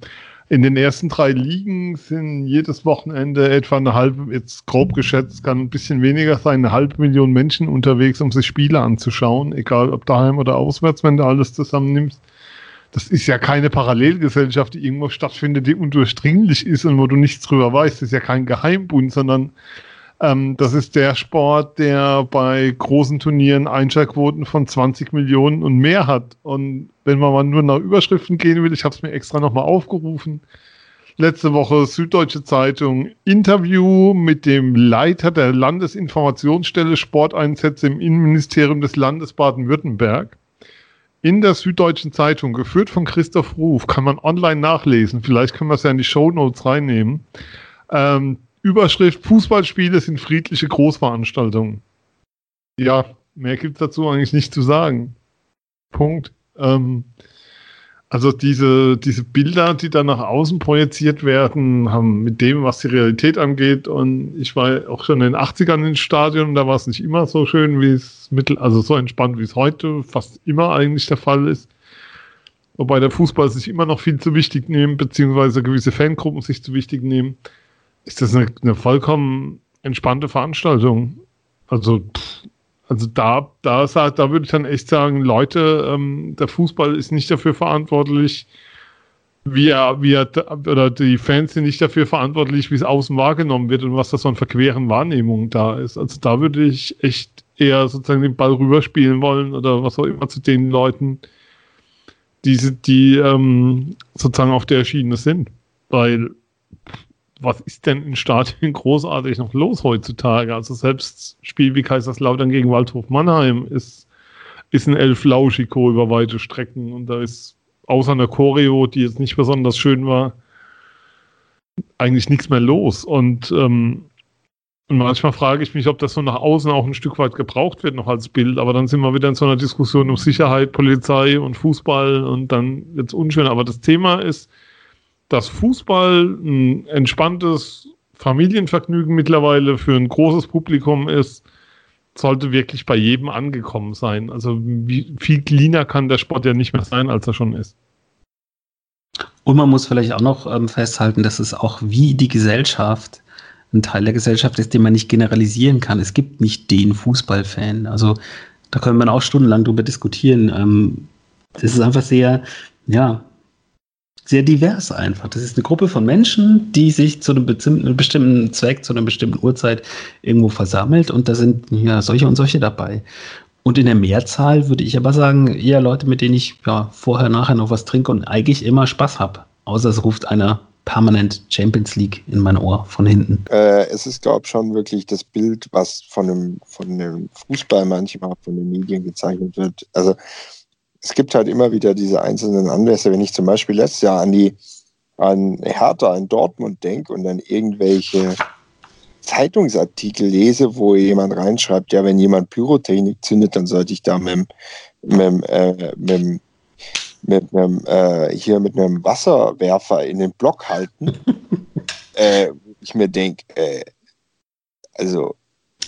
in den ersten drei Ligen sind jedes Wochenende etwa eine halbe, jetzt grob geschätzt, kann ein bisschen weniger sein, eine halbe Million Menschen unterwegs, um sich Spiele anzuschauen, egal ob daheim oder auswärts, wenn du alles zusammennimmst. Das ist ja keine Parallelgesellschaft, die irgendwo stattfindet, die undurchdringlich ist und wo du nichts drüber weißt. Das ist ja kein Geheimbund, sondern ähm, das ist der Sport, der bei großen Turnieren Einschaltquoten von 20 Millionen und mehr hat. Und wenn man mal nur nach Überschriften gehen will, ich habe es mir extra nochmal aufgerufen. Letzte Woche Süddeutsche Zeitung Interview mit dem Leiter der Landesinformationsstelle Sporteinsätze im Innenministerium des Landes Baden-Württemberg. In der Süddeutschen Zeitung, geführt von Christoph Ruf, kann man online nachlesen. Vielleicht können wir es ja in die Show Notes reinnehmen. Ähm, Überschrift: Fußballspiele sind friedliche Großveranstaltungen. Ja, mehr gibt es dazu eigentlich nicht zu sagen. Punkt. Ähm, also diese, diese Bilder, die dann nach außen projiziert werden, haben mit dem, was die Realität angeht. Und ich war auch schon in den 80ern ins Stadion, da war es nicht immer so schön, wie es mittel, also so entspannt, wie es heute fast immer eigentlich der Fall ist. Wobei der Fußball sich immer noch viel zu wichtig nimmt, beziehungsweise gewisse Fangruppen sich zu wichtig nehmen ist das eine, eine vollkommen entspannte Veranstaltung. Also, also da, da, da würde ich dann echt sagen, Leute, ähm, der Fußball ist nicht dafür verantwortlich, wie er, wie er, oder die Fans sind nicht dafür verantwortlich, wie es außen wahrgenommen wird und was da so an verqueren Wahrnehmungen da ist. Also da würde ich echt eher sozusagen den Ball rüberspielen wollen oder was auch immer zu den Leuten, die, die ähm, sozusagen auf der Schiene sind. Weil was ist denn in Stadien großartig noch los heutzutage? Also selbst Spiel wie Kaiserslautern gegen Waldhof Mannheim ist, ist ein Elf Lauschiko über weite Strecken und da ist außer einer Choreo, die jetzt nicht besonders schön war, eigentlich nichts mehr los. Und, ähm, und manchmal frage ich mich, ob das so nach außen auch ein Stück weit gebraucht wird, noch als Bild. Aber dann sind wir wieder in so einer Diskussion um Sicherheit, Polizei und Fußball und dann es unschön. Aber das Thema ist, dass Fußball ein entspanntes Familienvergnügen mittlerweile für ein großes Publikum ist, sollte wirklich bei jedem angekommen sein. Also wie viel cleaner kann der Sport ja nicht mehr sein, als er schon ist. Und man muss vielleicht auch noch ähm, festhalten, dass es auch wie die Gesellschaft ein Teil der Gesellschaft ist, den man nicht generalisieren kann. Es gibt nicht den Fußballfan. Also da können wir auch stundenlang drüber diskutieren. Ähm, das ist einfach sehr, ja, sehr divers einfach. Das ist eine Gruppe von Menschen, die sich zu einem bestimmten Zweck, zu einer bestimmten Uhrzeit irgendwo versammelt und da sind ja solche und solche dabei. Und in der Mehrzahl würde ich aber sagen, eher Leute, mit denen ich ja vorher, nachher noch was trinke und eigentlich immer Spaß habe. Außer es ruft einer permanent Champions League in mein Ohr von hinten. Äh, es ist, glaube ich, schon wirklich das Bild, was von dem, von dem Fußball manchmal von den Medien gezeichnet wird. Also es gibt halt immer wieder diese einzelnen Anlässe. Wenn ich zum Beispiel letztes Jahr an die an Hertha in Dortmund denke und dann irgendwelche Zeitungsartikel lese, wo jemand reinschreibt, ja, wenn jemand Pyrotechnik zündet, dann sollte ich da mit, mit, äh, mit, mit einem, äh, hier mit einem Wasserwerfer in den Block halten. äh, ich mir denke, äh, also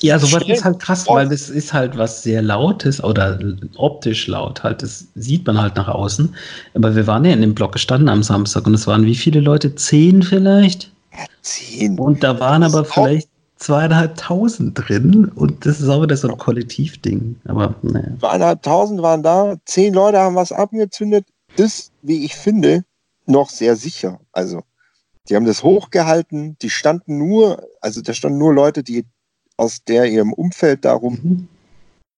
ja, sowas ist halt krass, weil das ist halt was sehr Lautes oder optisch laut halt. Das sieht man halt nach außen. Aber wir waren ja in dem Block gestanden am Samstag und es waren wie viele Leute? Zehn vielleicht? Ja, zehn. Und da waren aber vielleicht zweieinhalbtausend drin und das ist auch wieder so ein Kollektivding. Aber naja. Zweieinhalbtausend waren da, zehn Leute haben was abgezündet. Das, wie ich finde, noch sehr sicher. Also, die haben das hochgehalten, die standen nur, also da standen nur Leute, die aus der ihrem Umfeld darum, mhm.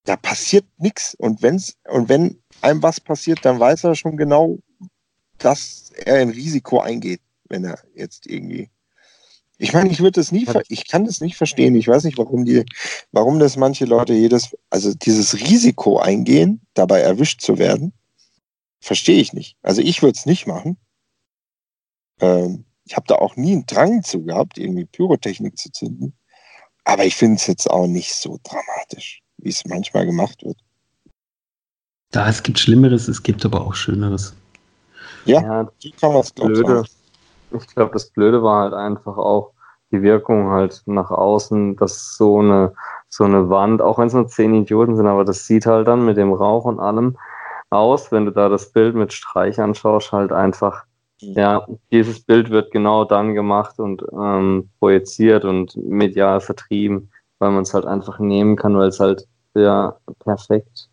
da passiert nichts. Und wenn's, und wenn einem was passiert, dann weiß er schon genau, dass er ein Risiko eingeht, wenn er jetzt irgendwie. Ich meine, ich würde das nie, ich kann das nicht verstehen. Ich weiß nicht, warum die, warum das manche Leute jedes, also dieses Risiko eingehen, dabei erwischt zu werden, verstehe ich nicht. Also ich würde es nicht machen. Ähm, ich habe da auch nie einen Drang zu gehabt, irgendwie Pyrotechnik zu zünden. Aber ich finde es jetzt auch nicht so dramatisch. wie es manchmal gemacht wird. Da, es gibt Schlimmeres, es gibt aber auch Schöneres. Ja, Ja, so kann man es Blöde. Ich glaube, das Blöde war halt einfach auch die Wirkung halt nach außen, dass so eine, so eine Wand, auch wenn es nur zehn Idioten sind, aber das sieht halt dann mit dem Rauch und allem aus, wenn du da das Bild mit Streich anschaust, halt einfach, ja, dieses Bild wird genau dann gemacht und ähm, projiziert und medial vertrieben, weil man es halt einfach nehmen kann, weil es halt ja perfekt,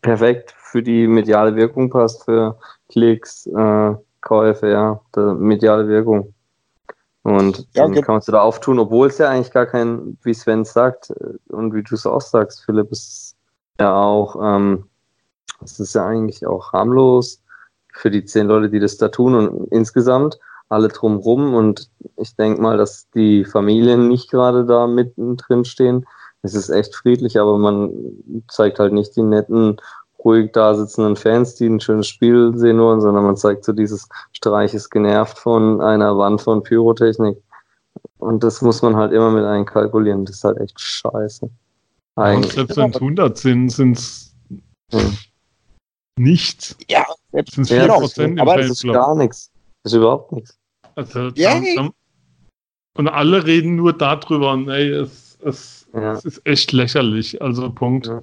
perfekt für die mediale Wirkung passt, für Klicks, äh, Käufe, ja, die mediale Wirkung. Und Ja, dann kann man es da auftun, obwohl es ja eigentlich gar kein, wie Sven sagt äh, und wie du es auch sagst, Philipp, ist ja auch, ähm, es ist ja eigentlich auch harmlos für die zehn Leute, die das da tun und insgesamt alle drumrum und ich denke mal, dass die Familien nicht gerade da mittendrin stehen. Es ist echt friedlich, aber man zeigt halt nicht die netten, ruhig da sitzenden Fans, die ein schönes Spiel sehen wollen, sondern man zeigt so dieses Streich ist genervt von einer Wand von Pyrotechnik. Und das muss man halt immer mit einkalkulieren. Das ist halt echt scheiße. Und Eigentlich. selbst wenn es 100 sind, sind es Ja. Nichts. Ja, selbst Sind Ja, 4 das Prozent im aber Das ist gar nichts. Das ist überhaupt nichts. Also, Ja, dann, dann, und alle reden nur darüber und ey, es, es, Ja. es ist echt lächerlich. Also Punkt. Ja.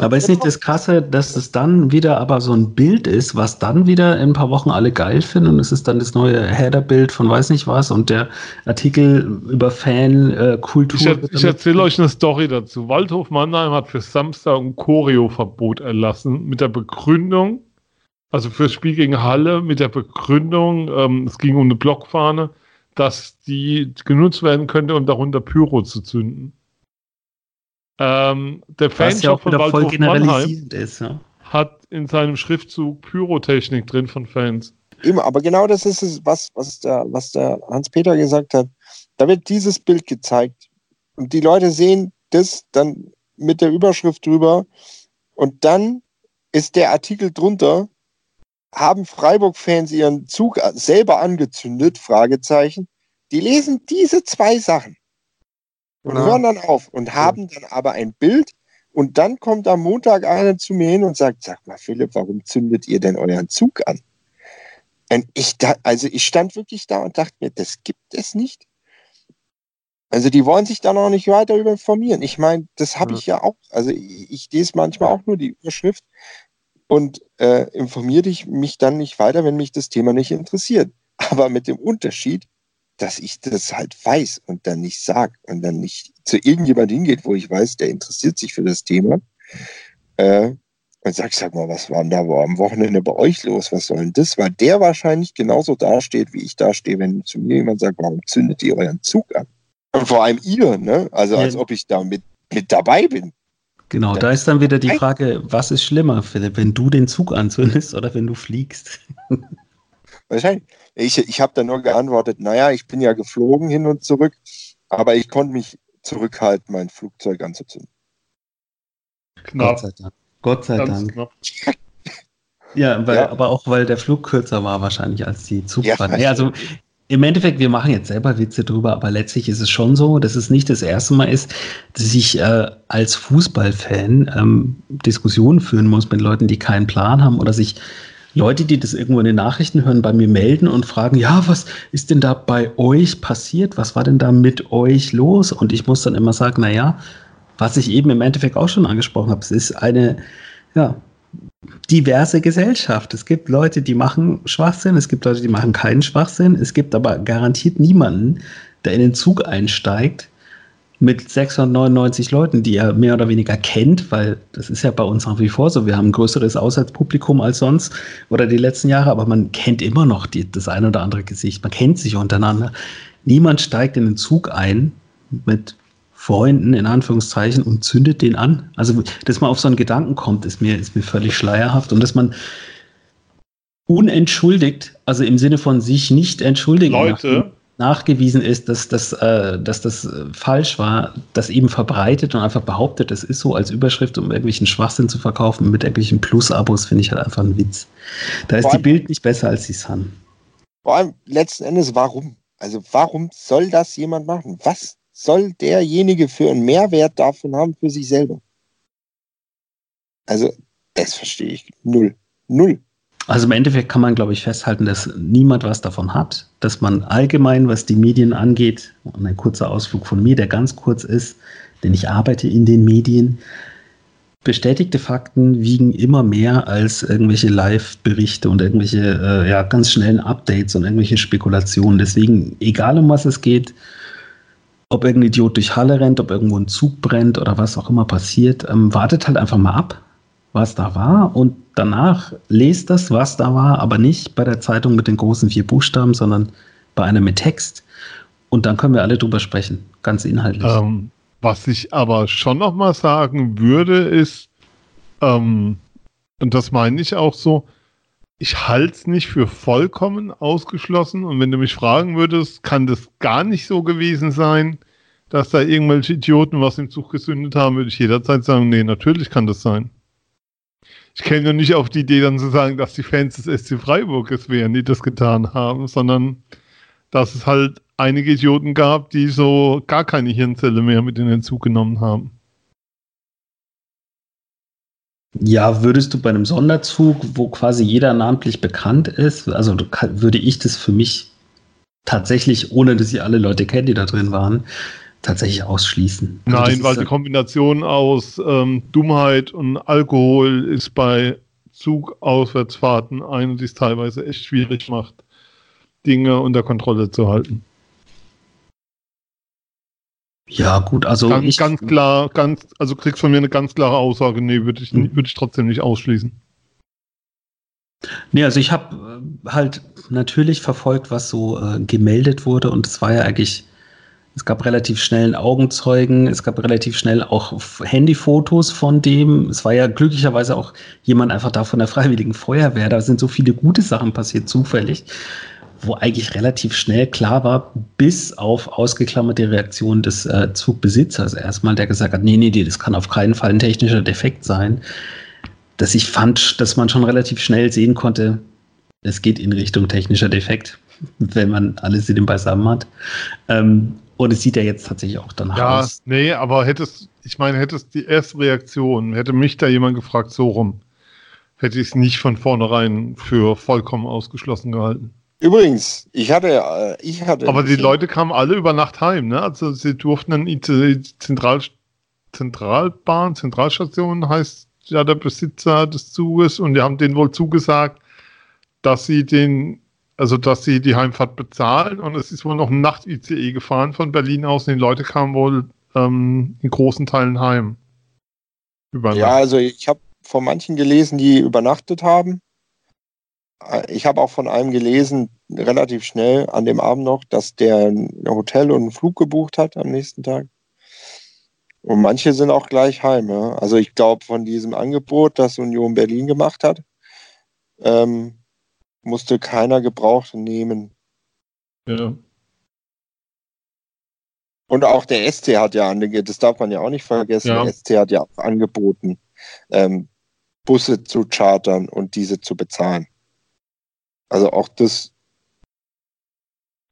Aber ist nicht das Krasse, dass es dann wieder aber so ein Bild ist, was dann wieder in ein paar Wochen alle geil finden und es ist dann das neue Header-Bild von weiß nicht was und der Artikel über Fan-Kultur. Ich, er, ich erzähle euch eine Story dazu. Waldhof Mannheim hat für Samstag ein Choreo-Verbot erlassen mit der Begründung, also fürs Spiel gegen Halle mit der Begründung, ähm, es ging um eine Blockfahne, dass die genutzt werden könnte, um darunter Pyro zu zünden. Ähm, der was ja Fanshop auch von wieder voll Waldhof Mannheim ist. Ja. hat in seinem Schriftzug Pyrotechnik drin von Fans. Immer, aber genau das ist es, was, was, der, was der Hans-Peter gesagt hat. Da wird dieses Bild gezeigt und die Leute sehen das dann mit der Überschrift drüber und dann ist der Artikel drunter, haben Freiburg-Fans ihren Zug selber angezündet? Fragezeichen. Die lesen diese zwei Sachen und hören dann auf und haben dann aber ein Bild und dann kommt am Montag einer zu mir hin und sagt, sag mal Philipp, warum zündet ihr denn euren Zug an? Und ich da, also ich stand wirklich da und dachte mir, das gibt es nicht. Also die wollen sich da noch nicht weiter über informieren. Ich meine, das habe ich ja auch. Also ich, ich lese manchmal auch nur die Überschrift und äh, informiere dich mich dann nicht weiter, wenn mich das Thema nicht interessiert. Aber mit dem Unterschied, dass ich das halt weiß und dann nicht sag und dann nicht zu irgendjemand hingeht, wo ich weiß, der interessiert sich für das Thema. Äh, und sag, sag mal, was war denn da am Wochenende bei euch los? Was soll denn das? Weil der wahrscheinlich genauso dasteht, wie ich dastehe, wenn zu mir jemand sagt, warum zündet ihr euren Zug an? Und vor allem ihr, ne? Also Ja. als ob ich da mit, mit dabei bin. Genau, da ist dann wieder die. Frage, was ist schlimmer, Philipp, wenn du den Zug anzündest oder wenn du fliegst? Wahrscheinlich. Ich, ich habe dann nur geantwortet, naja, ich bin ja geflogen hin und zurück, aber ich konnte mich zurückhalten, mein Flugzeug anzuzünden. Gott Knapp. sei Dank. Gott sei Ganz Dank. knapp. Ja, weil, Ja. aber auch weil der Flug kürzer war wahrscheinlich als die Zugfahrt. Ja, nee, also im Endeffekt, wir machen jetzt selber Witze drüber, aber letztlich ist es schon so, dass es nicht das erste Mal ist, dass ich äh, als Fußballfan ähm, Diskussionen führen muss mit Leuten, die keinen Plan haben oder sich Leute, die das irgendwo in den Nachrichten hören, bei mir melden und fragen, ja, was ist denn da bei euch passiert? Was war denn da mit euch los? Und ich muss dann immer sagen, na ja, was ich eben im Endeffekt auch schon angesprochen habe, es ist eine, ja, diverse Gesellschaft. Es gibt Leute, die machen Schwachsinn, es gibt Leute, die machen keinen Schwachsinn, es gibt aber garantiert niemanden, der in den Zug einsteigt mit 699 Leuten, die er mehr oder weniger kennt, weil das ist ja bei uns nach wie vor so. Wir haben ein größeres Auswärtspublikum als sonst oder die letzten Jahre, aber man kennt immer noch die, das ein oder andere Gesicht. Man kennt sich untereinander. Niemand steigt in den Zug ein mit Freunden in Anführungszeichen und zündet den an. Also, dass man auf so einen Gedanken kommt, ist mir, ist mir völlig schleierhaft und dass man unentschuldigt, also im Sinne von sich nicht entschuldigen, Leute, nachgewiesen ist, dass das, äh, dass das äh, falsch war, das eben verbreitet und einfach behauptet, es ist so als Überschrift, um irgendwelchen Schwachsinn zu verkaufen mit irgendwelchen Plus-Abos, finde ich halt einfach ein Witz. Da ist die Bild nicht besser als die Sun. Vor allem letzten Endes, warum? Also warum soll das jemand machen? Was soll derjenige für einen Mehrwert davon haben für sich selber? Also, das verstehe ich null. Null. Also im Endeffekt kann man, glaube ich, festhalten, dass niemand was davon hat, dass man allgemein, was die Medien angeht, und ein kurzer Ausflug von mir, der ganz kurz ist, denn ich arbeite in den Medien, bestätigte Fakten wiegen immer mehr als irgendwelche Live-Berichte und irgendwelche äh, ja, ganz schnellen Updates und irgendwelche Spekulationen. Deswegen, egal um was es geht, ob irgendein Idiot durch Halle rennt, ob irgendwo ein Zug brennt oder was auch immer passiert, ähm, wartet halt einfach mal ab, was da war und danach lest das, was da war, aber nicht bei der Zeitung mit den großen vier Buchstaben, sondern bei einer mit Text. Und dann können wir alle drüber sprechen, ganz inhaltlich. Ähm, was ich aber schon noch mal sagen würde, ist, ähm, und das meine ich auch so, ich halte es nicht für vollkommen ausgeschlossen. Und wenn du mich fragen würdest, kann das gar nicht so gewesen sein, dass da irgendwelche Idioten was im Zug gesündet haben, würde ich jederzeit sagen, nee, natürlich kann das sein. Ich käme nicht auf die Idee, dann zu sagen, dass die Fans des SC Freiburg es wären, die das getan haben, sondern dass es halt einige Idioten gab, die so gar keine Hirnzelle mehr mit in den Zug genommen haben. Ja, würdest du bei einem Sonderzug, wo quasi jeder namentlich bekannt ist, also würde ich das für mich tatsächlich, ohne dass ich alle Leute kenne, die da drin waren, tatsächlich ausschließen. Also Nein, weil die Kombination aus ähm, Dummheit und Alkohol ist bei Zugauswärtsfahrten eine, die es teilweise echt schwierig macht, Dinge unter Kontrolle zu halten. Ja, gut, also. Ganz, ich, ganz klar, ganz, also kriegst von mir eine ganz klare Aussage, nee, würde ich, hm. würd ich trotzdem nicht ausschließen. Nee, also ich habe äh, halt natürlich verfolgt, was so äh, gemeldet wurde und es war ja eigentlich, es gab relativ schnell Augenzeugen, es gab relativ schnell auch Handyfotos von dem. Es war ja glücklicherweise auch jemand einfach da von der Freiwilligen Feuerwehr. Da sind so viele gute Sachen passiert, zufällig wo eigentlich relativ schnell klar war, bis auf ausgeklammerte Reaktion des äh, Zugbesitzers erstmal, der gesagt hat, nee, nee, nee, das kann auf keinen Fall ein technischer Defekt sein, dass ich fand, dass man schon relativ schnell sehen konnte, es geht in Richtung technischer Defekt, wenn man alles in dem beisammen hat. Ähm, und es sieht ja jetzt tatsächlich auch danach ja, aus. Ja, nee, aber hättest, ich meine, hättest die erste Reaktion, hätte mich da jemand gefragt, so rum, hätte ich es nicht von vornherein für vollkommen ausgeschlossen gehalten. Übrigens, ich hatte, äh, ich hatte. Aber die Leute kamen alle über Nacht heim, ne? Also sie durften dann die Zentral, Zentralbahn, Zentralstation heißt ja der Besitzer des Zuges und die haben denen wohl zugesagt, dass sie den, also dass sie die Heimfahrt bezahlen und es ist wohl noch ein Nacht-ICE gefahren von Berlin aus und die Leute kamen wohl ähm, in großen Teilen heim. Über ja, also ich habe von manchen gelesen, die übernachtet haben ich habe auch von einem gelesen, relativ schnell an dem Abend noch, dass der ein Hotel und einen Flug gebucht hat am nächsten Tag. Und manche sind auch gleich heim. Ja. Also ich glaube, von diesem Angebot, das Union Berlin gemacht hat, ähm, musste keiner Gebrauch nehmen. Ja. Und auch der ST hat ja angeboten, das darf man ja auch nicht vergessen, ja. der ST hat ja auch angeboten, ähm, Busse zu chartern und diese zu bezahlen. Also auch das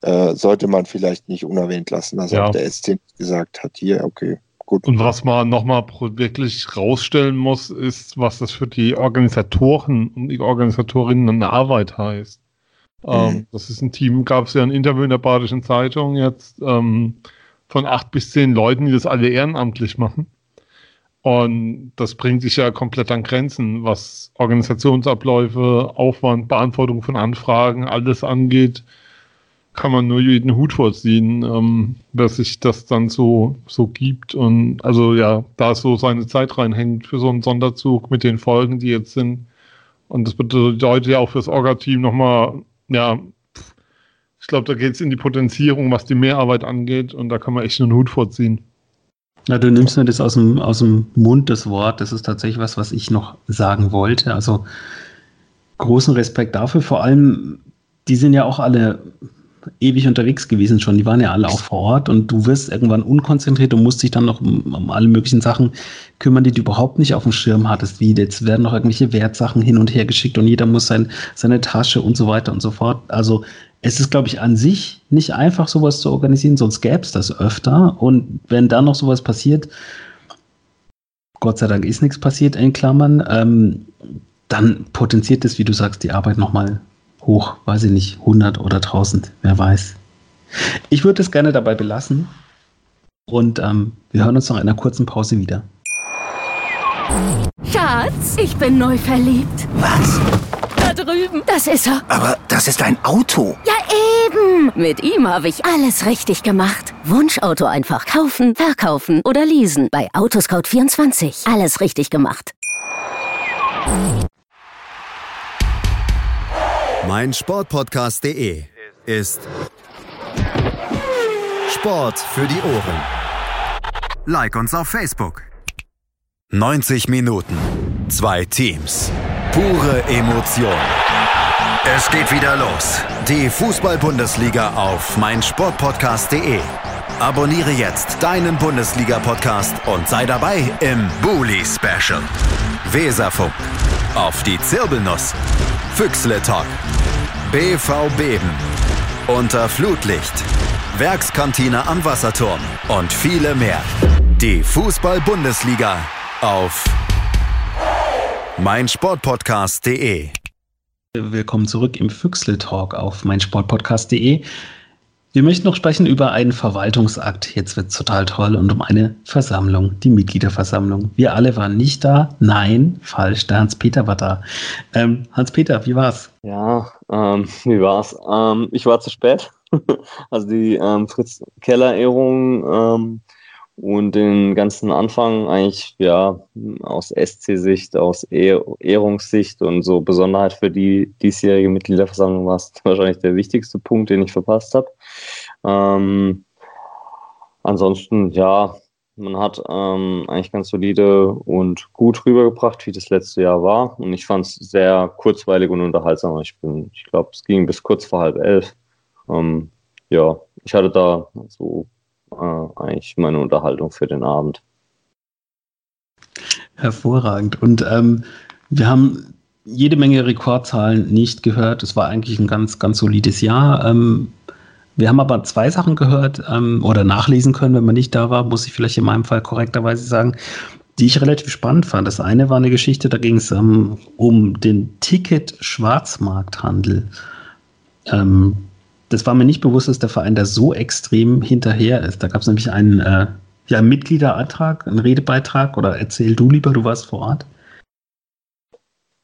äh, sollte man vielleicht nicht unerwähnt lassen, dass ja. auch der SC gesagt hat, hier, okay, gut. Und was man nochmal wirklich rausstellen muss, ist, was das für die Organisatoren und die Organisatorinnen eine Arbeit heißt. Ähm, mhm. Ähm, das ist ein Team, gab es ja ein Interview in der Badischen Zeitung jetzt ähm, von acht bis zehn Leuten, die das alle ehrenamtlich machen. Und das bringt sich ja komplett an Grenzen, was Organisationsabläufe, Aufwand, Beantwortung von Anfragen, alles angeht. Kann man nur jeden Hut vorziehen, ähm, wer sich das dann so, so gibt. Und also ja, da so seine Zeit reinhängt für so einen Sonderzug mit den Folgen, die jetzt sind. Und das bedeutet ja auch fürs Orga-Team nochmal, ja, ich glaube, da geht es in die Potenzierung, was die Mehrarbeit angeht. Und da kann man echt nur einen Hut vorziehen. Na, du nimmst mir das aus dem, aus dem Mund, das Wort. Das ist tatsächlich was, was ich noch sagen wollte. Also großen Respekt dafür. Vor allem, die sind ja auch alle ewig unterwegs gewesen schon. Die waren ja alle auch vor Ort und du wirst irgendwann unkonzentriert und musst dich dann noch um, um alle möglichen Sachen kümmern, die du überhaupt nicht auf dem Schirm hattest. Wie jetzt werden noch irgendwelche Wertsachen hin und her geschickt und jeder muss sein, seine Tasche und so weiter und so fort. Also es ist, glaube ich, an sich nicht einfach, sowas zu organisieren, sonst gäbe es das öfter. Und wenn dann noch sowas passiert, Gott sei Dank ist nichts passiert, in Klammern, ähm, dann potenziert es, wie du sagst, die Arbeit nochmal hoch, weiß ich nicht, 100 oder 1000, wer weiß. Ich würde es gerne dabei belassen und ähm, wir hören uns nach einer kurzen Pause wieder. Schatz, ich bin neu verliebt. Was? Da drüben. Das ist er. Aber das ist ein Auto. Ja, eben. Mit ihm habe ich alles richtig gemacht. Wunschauto einfach kaufen, verkaufen oder leasen. Bei Autoscout24. Alles richtig gemacht. Mein Sportpodcast.de ist Sport für die Ohren. Like uns auf Facebook. 90 Minuten, zwei Teams, pure Emotion. Es geht wieder los. Die Fußball-Bundesliga auf meinsportpodcast.de. Abonniere jetzt deinen Bundesliga-Podcast und sei dabei im Bully Special. Weserfunk. Auf die Zirbelnuss. Füchsle Talk. BV Beben. Unter Flutlicht. Werkskantine am Wasserturm und viele mehr. Die Fußball-Bundesliga auf meinsportpodcast.de. Willkommen zurück im Füchsle Talk auf meinsportpodcast.de. Wir möchten noch sprechen über einen Verwaltungsakt. Jetzt wird es total toll und um eine Versammlung, die Mitgliederversammlung. Wir alle waren nicht da. Nein, falsch. Der Hans-Peter war da. Ähm, Hans-Peter, wie war's? Ja, ähm, wie war's? Ähm, ich war zu spät. also die ähm, Fritz-Keller-Ehrung ähm, und den ganzen Anfang eigentlich ja aus SC-Sicht, aus Ehrungssicht und so Besonderheit für die diesjährige Mitgliederversammlung war es wahrscheinlich der wichtigste Punkt, den ich verpasst habe. Ähm, ansonsten, ja, man hat ähm, eigentlich ganz solide und gut rübergebracht, wie das letzte Jahr war. Und ich fand es sehr kurzweilig und unterhaltsam. Ich bin, ich glaube, es ging bis kurz vor halb elf. Ähm, ja, ich hatte da so äh, eigentlich meine Unterhaltung für den Abend. Hervorragend. Und ähm, wir haben jede Menge Rekordzahlen nicht gehört. Es war eigentlich ein ganz, ganz solides Jahr. Ähm, wir haben aber zwei Sachen gehört ähm, oder nachlesen können, wenn man nicht da war, muss ich vielleicht in meinem Fall korrekterweise sagen, die ich relativ spannend fand. Das eine war eine Geschichte, da ging es ähm, um den Ticket-Schwarzmarkthandel. Ähm, das war mir nicht bewusst, dass der Verein da so extrem hinterher ist. Da gab es nämlich einen, äh, ja, einen Mitgliederantrag, einen Redebeitrag oder erzähl du lieber, du warst vor Ort.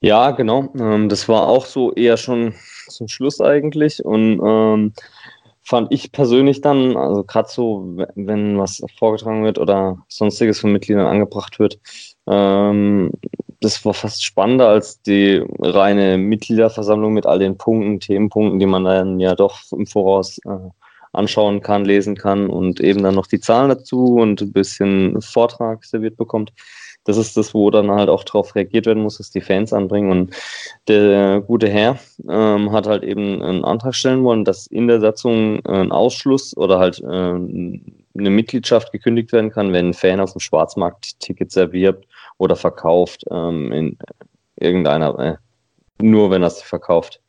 Ja, genau. Ähm, das war auch so eher schon zum Schluss eigentlich und ähm, fand ich persönlich dann, also gerade so, wenn was vorgetragen wird oder sonstiges von Mitgliedern angebracht wird, ähm, das war fast spannender als die reine Mitgliederversammlung mit all den Punkten, Themenpunkten, die man dann ja doch im Voraus äh, anschauen kann, lesen kann und eben dann noch die Zahlen dazu und ein bisschen Vortrag serviert bekommt. Das ist das, wo dann halt auch darauf reagiert werden muss, dass die Fans anbringen. Und der gute Herr ähm, hat halt eben einen Antrag stellen wollen, dass in der Satzung ein Ausschluss oder halt äh, eine Mitgliedschaft gekündigt werden kann, wenn ein Fan auf dem Schwarzmarkt Tickets erwirbt oder verkauft ähm, in irgendeiner, äh, nur wenn er sie verkauft,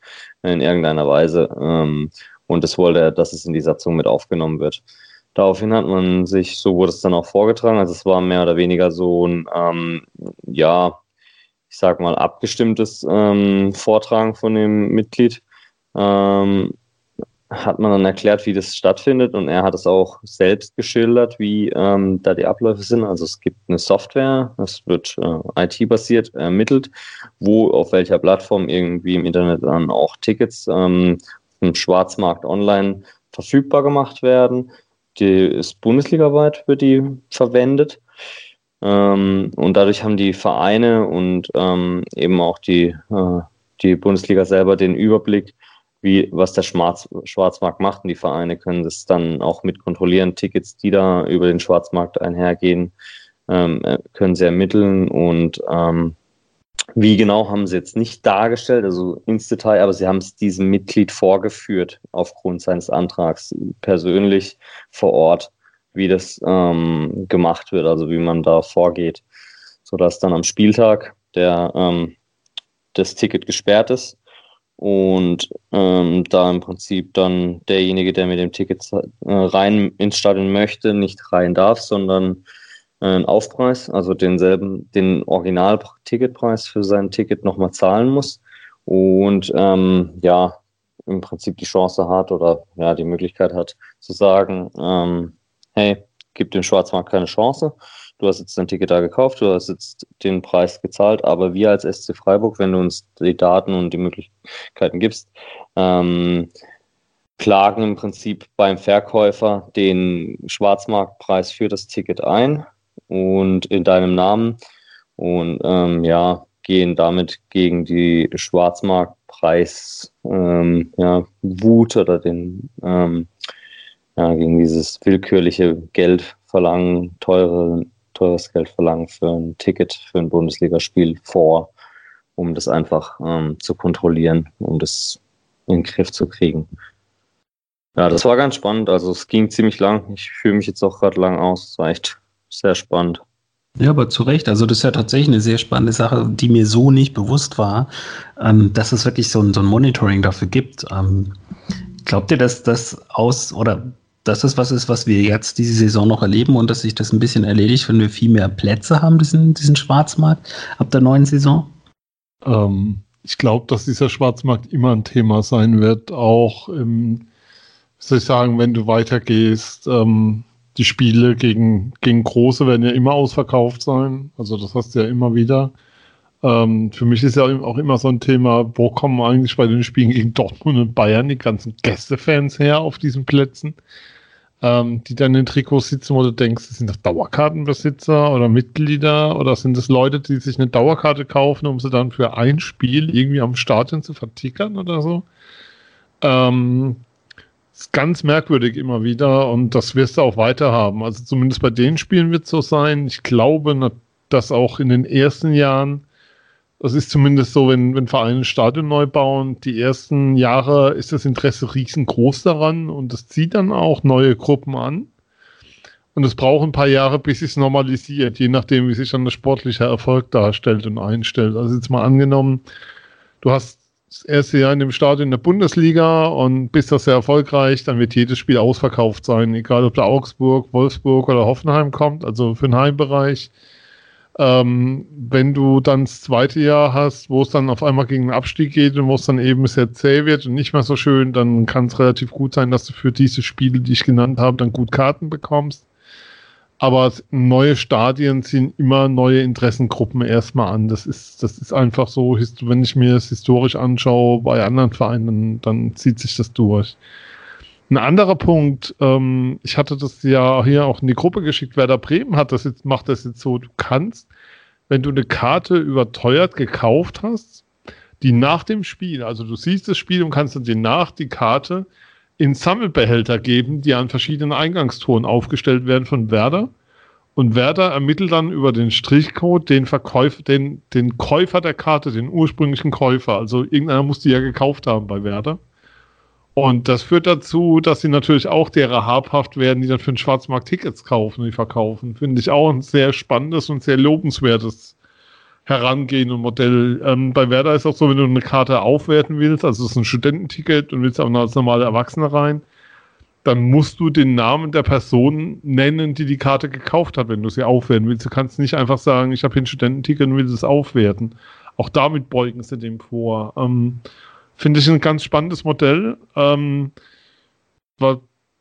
in irgendeiner Weise. Ähm, und das wollte er, dass es in die Satzung mit aufgenommen wird. Daraufhin hat man sich, so wurde es dann auch vorgetragen, also es war mehr oder weniger so ein, ähm, ja, ich sag mal, abgestimmtes ähm, Vortragen von dem Mitglied. Ähm, hat man dann erklärt, wie das stattfindet und er hat es auch selbst geschildert, wie ähm, da die Abläufe sind. Also es gibt eine Software, das wird äh, IT-basiert ermittelt, wo auf welcher Plattform irgendwie im Internet dann auch Tickets ähm, im Schwarzmarkt online verfügbar gemacht werden. Die ist bundesligaweit wird die verwendet. Ähm, und dadurch haben die Vereine und ähm, eben auch die, äh, die Bundesliga selber den Überblick, wie, was der Schwarz, Schwarzmarkt macht. Und die Vereine können das dann auch mit kontrollieren. Tickets, die da über den Schwarzmarkt einhergehen, ähm, äh, können sie ermitteln. Und ähm, wie genau haben sie jetzt nicht dargestellt, also ins Detail, aber sie haben es diesem Mitglied vorgeführt aufgrund seines Antrags persönlich vor Ort, wie das ähm, gemacht wird, also wie man da vorgeht, sodass dann am Spieltag der, ähm, das Ticket gesperrt ist und ähm, da im Prinzip dann derjenige, der mit dem Ticket äh, rein ins Stadion möchte, nicht rein darf, sondern äh, einen Aufpreis, also denselben, den Original-Ticketpreis für sein Ticket nochmal zahlen muss und ähm, ja, im Prinzip die Chance hat oder ja, die Möglichkeit hat zu sagen, ähm, hey, gib dem Schwarzmarkt keine Chance. Du hast jetzt dein Ticket da gekauft, du hast jetzt den Preis gezahlt, aber wir als SC Freiburg, wenn du uns die Daten und die Möglichkeiten gibst, ähm, klagen im Prinzip beim Verkäufer den Schwarzmarktpreis für das Ticket ein und in deinem Namen und ähm, ja, gehen damit gegen die Schwarzmarktpreis ähm, ja, oder den ähm, ja, gegen dieses willkürliche Geld verlangen, teure, teures Geld verlangen für ein Ticket für ein Bundesligaspiel vor, um das einfach ähm, zu kontrollieren, um das in den Griff zu kriegen. Ja, das war ganz spannend. Also es ging ziemlich lang. Ich fühle mich jetzt auch gerade lang aus. Es war echt sehr spannend. Ja, aber zu Recht. Also das ist ja tatsächlich eine sehr spannende Sache, die mir so nicht bewusst war, ähm, dass es wirklich so ein, so ein Monitoring dafür gibt. Ähm, glaubt ihr, dass das aus oder dass das was ist, was wir jetzt diese Saison noch erleben und dass sich das ein bisschen erledigt, wenn wir viel mehr Plätze haben, diesen, diesen Schwarzmarkt ab der neuen Saison? Ähm, ich glaube, dass dieser Schwarzmarkt immer ein Thema sein wird, auch im, soll ich sagen, wenn du weitergehst, ähm, die Spiele gegen, gegen Große werden ja immer ausverkauft sein. Also das hast du ja immer wieder. Ähm, für mich ist ja auch immer so ein Thema, wo kommen eigentlich bei den Spielen gegen Dortmund und Bayern die ganzen Gästefans her auf diesen Plätzen, ähm, die dann in Trikots sitzen, wo du denkst, sind das Dauerkartenbesitzer oder Mitglieder oder sind das Leute, die sich eine Dauerkarte kaufen, um sie dann für ein Spiel irgendwie am Stadion zu vertickern oder so. Ähm, ist ganz merkwürdig immer wieder und das wirst du auch weiter haben. Also zumindest bei den Spielen wird es so sein. Ich glaube, dass auch in den ersten Jahren das ist zumindest so, wenn, wenn Vereine ein Stadion neu bauen, die ersten Jahre ist das Interesse riesengroß daran und das zieht dann auch neue Gruppen an. Und es braucht ein paar Jahre, bis es normalisiert, je nachdem, wie sich dann der sportliche Erfolg darstellt und einstellt. Also jetzt mal angenommen, du hast das erste Jahr in dem Stadion in der Bundesliga und bist das sehr erfolgreich, dann wird jedes Spiel ausverkauft sein, egal ob da Augsburg, Wolfsburg oder Hoffenheim kommt, also für den Heimbereich. Ähm, wenn du dann das zweite Jahr hast, wo es dann auf einmal gegen den Abstieg geht und wo es dann eben sehr zäh wird und nicht mehr so schön, dann kann es relativ gut sein, dass du für diese Spiele, die ich genannt habe, dann gut Karten bekommst. Aber neue Stadien ziehen immer neue Interessengruppen erstmal an. Das ist, das ist einfach so, wenn ich mir das historisch anschaue bei anderen Vereinen, dann zieht sich das durch. Ein anderer Punkt, ähm, ich hatte das ja hier auch in die Gruppe geschickt, Werder Bremen hat das jetzt, macht das jetzt so, du kannst, wenn du eine Karte überteuert gekauft hast, die nach dem Spiel, also du siehst das Spiel und kannst dann dir nach die Karte in Sammelbehälter geben, die an verschiedenen Eingangstoren aufgestellt werden von Werder. Und Werder ermittelt dann über den Strichcode den Verkäufer, den, den Käufer der Karte, den ursprünglichen Käufer. Also irgendeiner muss die ja gekauft haben bei Werder. Und das führt dazu, dass sie natürlich auch derer habhaft werden, die dann für den Schwarzmarkt Tickets kaufen und verkaufen. Finde ich auch ein sehr spannendes und sehr lobenswertes Herangehen und Modell. Ähm, bei Werder ist auch so, wenn du eine Karte aufwerten willst, also es ist ein Studententicket und willst auch als normale Erwachsene rein, dann musst du den Namen der Person nennen, die die Karte gekauft hat, wenn du sie aufwerten willst. Du kannst nicht einfach sagen, ich habe hier ein Studententicket und will es aufwerten. Auch damit beugen sie dem vor. Ähm, Finde ich ein ganz spannendes Modell. Ähm, weil,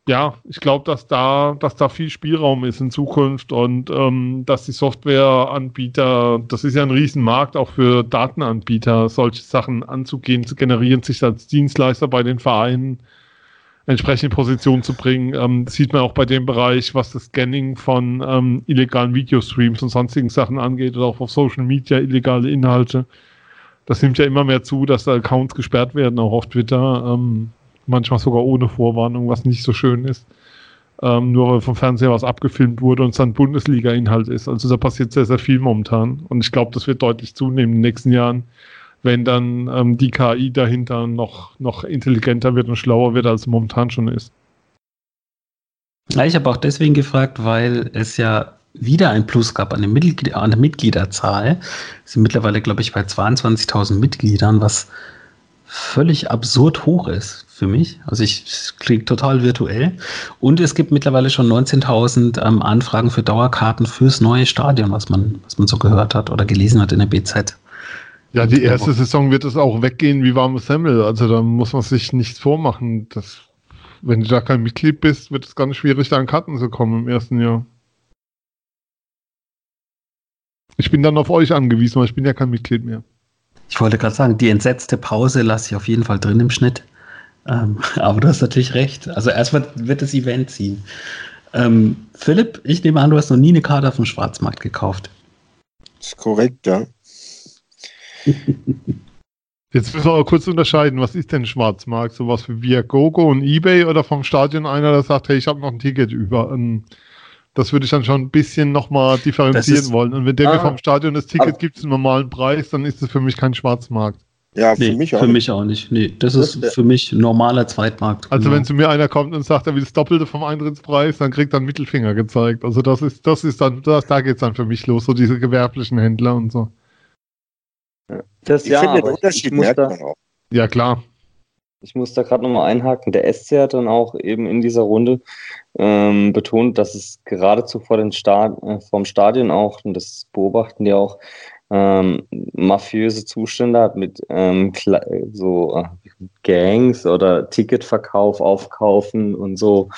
ja, ich glaube, dass da, dass da viel Spielraum ist in Zukunft und ähm, dass die Softwareanbieter, das ist ja ein Riesenmarkt auch für Datenanbieter, solche Sachen anzugehen, zu generieren, sich als Dienstleister bei den Vereinen entsprechende Position zu bringen. Ähm, sieht man auch bei dem Bereich, was das Scanning von ähm, illegalen Videostreams und sonstigen Sachen angeht oder auch auf Social Media illegale Inhalte das nimmt ja immer mehr zu, dass da Accounts gesperrt werden, auch auf Twitter. Ähm, manchmal sogar ohne Vorwarnung, was nicht so schön ist. Ähm, nur weil vom Fernseher was abgefilmt wurde und es dann Bundesliga-Inhalt ist. Also da passiert sehr, sehr viel momentan. Und ich glaube, das wird deutlich zunehmen in den nächsten Jahren, wenn dann ähm, die KI dahinter noch, noch intelligenter wird und schlauer wird, als es momentan schon ist. Ich habe auch deswegen gefragt, weil es ja wieder ein Plus gab an, Mitglied an der Mitgliederzahl. Wir sind mittlerweile, glaube ich, bei 22.000 Mitgliedern, was völlig absurd hoch ist für mich. Also ich klingt total virtuell. Und es gibt mittlerweile schon 19.000 ähm, Anfragen für Dauerkarten fürs neue Stadion, was man, was man so gehört hat oder gelesen hat in der BZ. Ja, die erste Saison wird es auch weggehen wie warme Semmel. Also da muss man sich nichts vormachen. Das, wenn du da kein Mitglied bist, wird es ganz schwierig, da an Karten zu kommen im ersten Jahr. Ich bin dann auf euch angewiesen, weil ich bin ja kein Mitglied mehr. Ich wollte gerade sagen, die entsetzte Pause lasse ich auf jeden Fall drin im Schnitt. Ähm, aber du hast natürlich recht. Also erstmal wird das Event ziehen. Ähm, Philipp, ich nehme an, du hast noch nie eine Karte auf dem Schwarzmarkt gekauft. Das ist korrekt, ja. Jetzt müssen wir aber kurz unterscheiden, was ist denn Schwarzmarkt? Sowas wie Viagogo und Ebay oder vom Stadion einer, der sagt, hey, ich habe noch ein Ticket über. Ähm, das würde ich dann schon ein bisschen nochmal differenzieren ist, wollen. Und wenn der ah, mir vom Stadion das Ticket gibt zum normalen Preis, dann ist es für mich kein Schwarzmarkt. Ja, für nee, mich auch. Für nicht. mich auch nicht. Nee, das, das ist für mich normaler Zweitmarkt. Also genau. wenn zu mir einer kommt und sagt, er will das Doppelte vom Eintrittspreis, dann kriegt er einen Mittelfinger gezeigt. Also das ist, das ist dann, das, da geht es dann für mich los, so diese gewerblichen Händler und so. Das ich ja, finde, aber Unterschied ich, ich da, Ja, klar. Ich muss da gerade nochmal einhaken. Der SC hat dann auch eben in dieser Runde ähm, betont, dass es geradezu vor den Stad äh, vom Stadion auch, und das beobachten die auch, ähm, mafiöse Zustände hat mit ähm, so äh, Gangs oder Ticketverkauf, Aufkaufen und so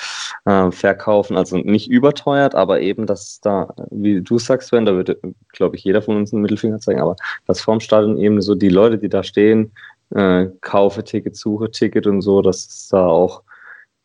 äh, verkaufen. Also nicht überteuert, aber eben, dass da, wie du sagst, Sven, da würde, glaube ich, jeder von uns einen Mittelfinger zeigen, aber dass vorm Stadion eben so die Leute, die da stehen, äh, kaufe Ticket, suche Ticket und so, dass es da auch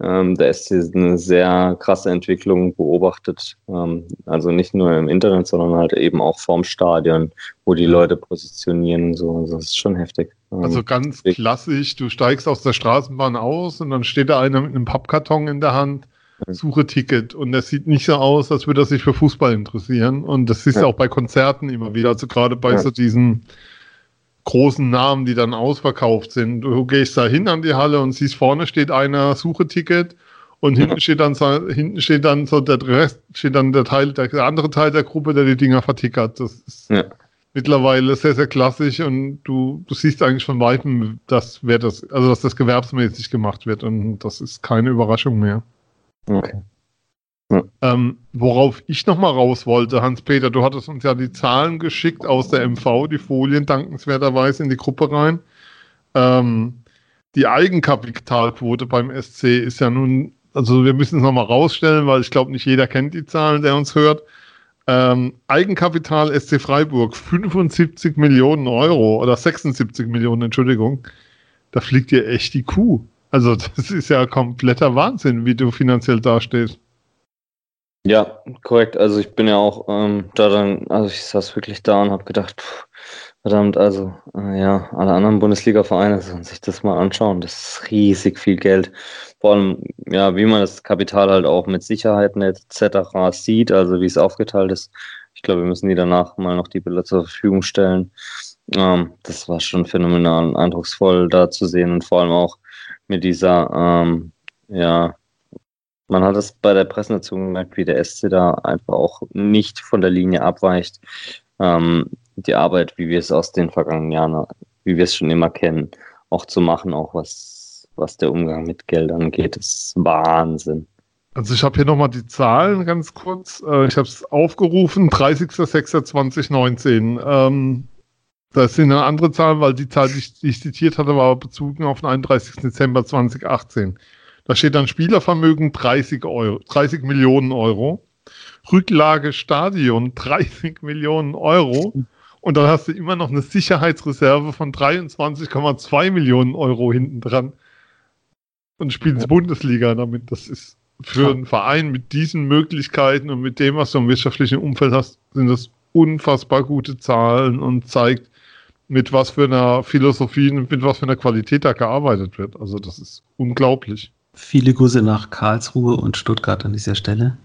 ähm, da ist eine sehr krasse Entwicklung beobachtet. Ähm, also nicht nur im Internet, sondern halt eben auch vorm Stadion, wo die Leute positionieren. So, das ist schon heftig. Ähm, also ganz klassisch, du steigst aus der Straßenbahn aus und dann steht da einer mit einem Pappkarton in der Hand, suche Ticket. Und das sieht nicht so aus, als würde er sich für Fußball interessieren. Und das ist ja auch bei Konzerten immer wieder. Also gerade bei ja. so diesen großen Namen, die dann ausverkauft sind. Du gehst da hin an die Halle und siehst, vorne steht einer, suche Ticket und ja. hinten steht dann hinten steht dann so der Rest, steht dann der Teil, der, der andere Teil der Gruppe, der die Dinger vertickert. Das ist ja. mittlerweile sehr, sehr klassisch und du, du siehst eigentlich von weitem, dass wer das, also dass das gewerbsmäßig gemacht wird und das ist keine Überraschung mehr. Okay. Ähm, worauf ich nochmal raus wollte, Hans-Peter, du hattest uns ja die Zahlen geschickt aus der MV, die Folien dankenswerterweise in die Gruppe rein. Ähm, die Eigenkapitalquote beim SC ist ja nun, also wir müssen es nochmal rausstellen, weil ich glaube, nicht jeder kennt die Zahlen, der uns hört. Ähm, Eigenkapital SC Freiburg 75 Millionen Euro oder 76 Millionen, Entschuldigung. Da fliegt dir echt die Kuh. Also das ist ja kompletter Wahnsinn, wie du finanziell dastehst. Ja, korrekt. Also ich bin ja auch ähm, da dann, also ich saß wirklich da und habe gedacht, pff, verdammt, also äh, ja, alle anderen Bundesliga-Vereine sollen sich das mal anschauen. Das ist riesig viel Geld. Vor allem, ja, wie man das Kapital halt auch mit Sicherheiten etc. sieht, also wie es aufgeteilt ist. Ich glaube, wir müssen die danach mal noch die Bilder zur Verfügung stellen. Ähm, das war schon phänomenal eindrucksvoll da zu sehen und vor allem auch mit dieser, ähm, ja, man hat es bei der Präsentation gemerkt, wie der SC da einfach auch nicht von der Linie abweicht. Ähm, die Arbeit, wie wir es aus den vergangenen Jahren, wie wir es schon immer kennen, auch zu machen, auch was, was der Umgang mit Geld angeht, ist Wahnsinn. Also ich habe hier nochmal die Zahlen ganz kurz. Äh, ich habe es aufgerufen, 30.06.2019. Ähm, das sind eine andere Zahlen, weil die Zahl, die ich, die ich zitiert hatte, war bezogen auf den 31. Dezember 2018. Da steht dann Spielervermögen 30, Euro, 30 Millionen Euro. Rücklage Stadion 30 Millionen Euro. Und dann hast du immer noch eine Sicherheitsreserve von 23,2 Millionen Euro hinten dran. Und spielst ja. Bundesliga damit. Das ist für einen Verein mit diesen Möglichkeiten und mit dem, was du im wirtschaftlichen Umfeld hast, sind das unfassbar gute Zahlen und zeigt, mit was für einer Philosophie und mit was für einer Qualität da gearbeitet wird. Also das ist unglaublich. Viele Grüße nach Karlsruhe und Stuttgart an dieser Stelle.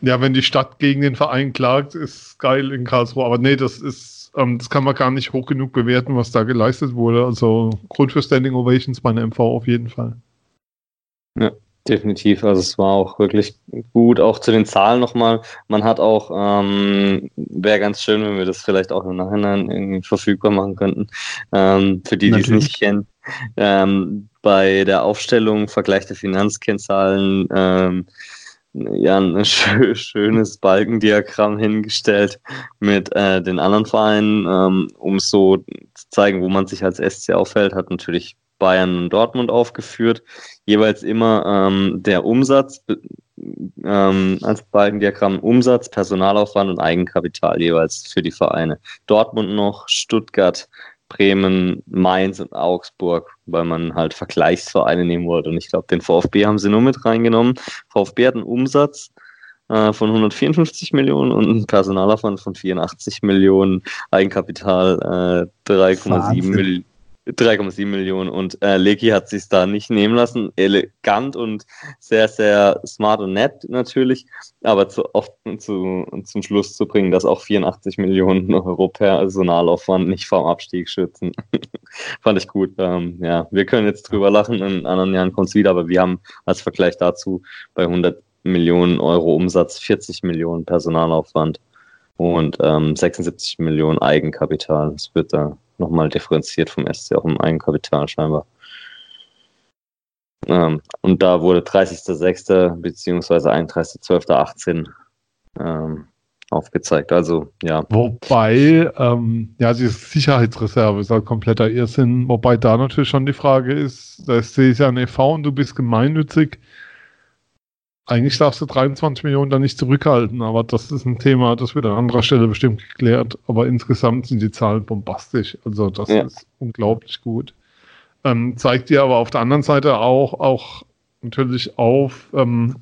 Ja, wenn die Stadt gegen den Verein klagt, ist geil in Karlsruhe. Aber nee, das ist, ähm, das kann man gar nicht hoch genug bewerten, was da geleistet wurde. Also Grund für Standing Ovations bei einer MV auf jeden Fall. Ja, Definitiv, also es war auch wirklich gut. Auch zu den Zahlen nochmal. Man hat auch, ähm, wäre ganz schön, wenn wir das vielleicht auch im Nachhinein irgendwie verfügbar machen könnten. Ähm, für die, die es nicht kennen. Ähm, bei der Aufstellung Vergleich der Finanzkennzahlen ähm, ja ein schönes Balkendiagramm hingestellt mit äh, den anderen Vereinen, ähm, um so zu zeigen, wo man sich als SC aufhält, hat natürlich Bayern und Dortmund aufgeführt, jeweils immer ähm, der Umsatz ähm, als Balkendiagramm Umsatz, Personalaufwand und Eigenkapital jeweils für die Vereine. Dortmund noch, Stuttgart, Bremen, Mainz und Augsburg, weil man halt Vergleichsvereine nehmen wollte. Und ich glaube, den VfB haben sie nur mit reingenommen. VfB hat einen Umsatz äh, von 154 Millionen und einen Personalaufwand von 84 Millionen, Eigenkapital äh, 3,7 Millionen. 3,7 Millionen und äh, Leki hat sich da nicht nehmen lassen. Elegant und sehr, sehr smart und nett natürlich, aber zu oft zu, zum Schluss zu bringen, dass auch 84 Millionen Euro Personalaufwand nicht vom Abstieg schützen. Fand ich gut. Ähm, ja, wir können jetzt drüber lachen, in anderen Jahren kommt es wieder, aber wir haben als Vergleich dazu bei 100 Millionen Euro Umsatz 40 Millionen Personalaufwand und ähm, 76 Millionen Eigenkapital. Das wird da nochmal differenziert vom SC auch im Eigenkapital scheinbar. Ähm, und da wurde 30.06. bzw. 31.12.18 ähm, aufgezeigt. Also, ja. Wobei, ähm, ja, die Sicherheitsreserve ist halt kompletter Irrsinn. Wobei da natürlich schon die Frage ist, der SC ist ja ein e.V. und du bist gemeinnützig. Eigentlich darfst du 23 Millionen da nicht zurückhalten, aber das ist ein Thema, das wird an anderer Stelle bestimmt geklärt. Aber insgesamt sind die Zahlen bombastisch. Also das ja. ist unglaublich gut. Ähm, zeigt dir aber auf der anderen Seite auch, auch natürlich auf, ähm,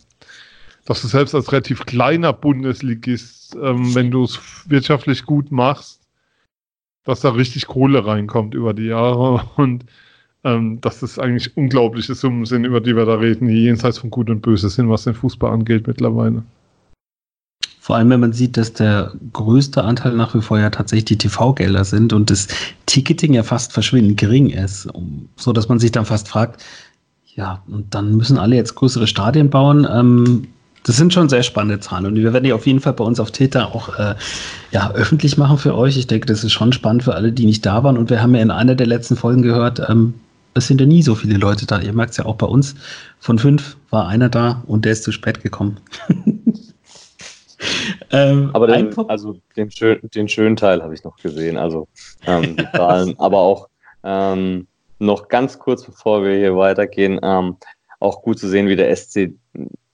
dass du selbst als relativ kleiner Bundesligist, ähm, wenn du es wirtschaftlich gut machst, dass da richtig Kohle reinkommt über die Jahre und ähm, dass das eigentlich unglaubliche Summen sind, über die wir da reden, die jenseits von Gut und Böse sind, was den Fußball angeht mittlerweile. Vor allem, wenn man sieht, dass der größte Anteil nach wie vor ja tatsächlich die TV-Gelder sind und das Ticketing ja fast verschwindend gering ist, so dass man sich dann fast fragt, ja, und dann müssen alle jetzt größere Stadien bauen. Ähm, das sind schon sehr spannende Zahlen und wir werden die auf jeden Fall bei uns auf Täter auch äh, ja, öffentlich machen für euch. Ich denke, das ist schon spannend für alle, die nicht da waren und wir haben ja in einer der letzten Folgen gehört, ähm, es sind ja nie so viele Leute da. Ihr merkt es ja auch bei uns. Von fünf war einer da und der ist zu spät gekommen. ähm, aber den, also den, schön, den schönen Teil habe ich noch gesehen. Also ähm, die Zahlen, aber auch ähm, noch ganz kurz bevor wir hier weitergehen, ähm, auch gut zu sehen, wie der SC,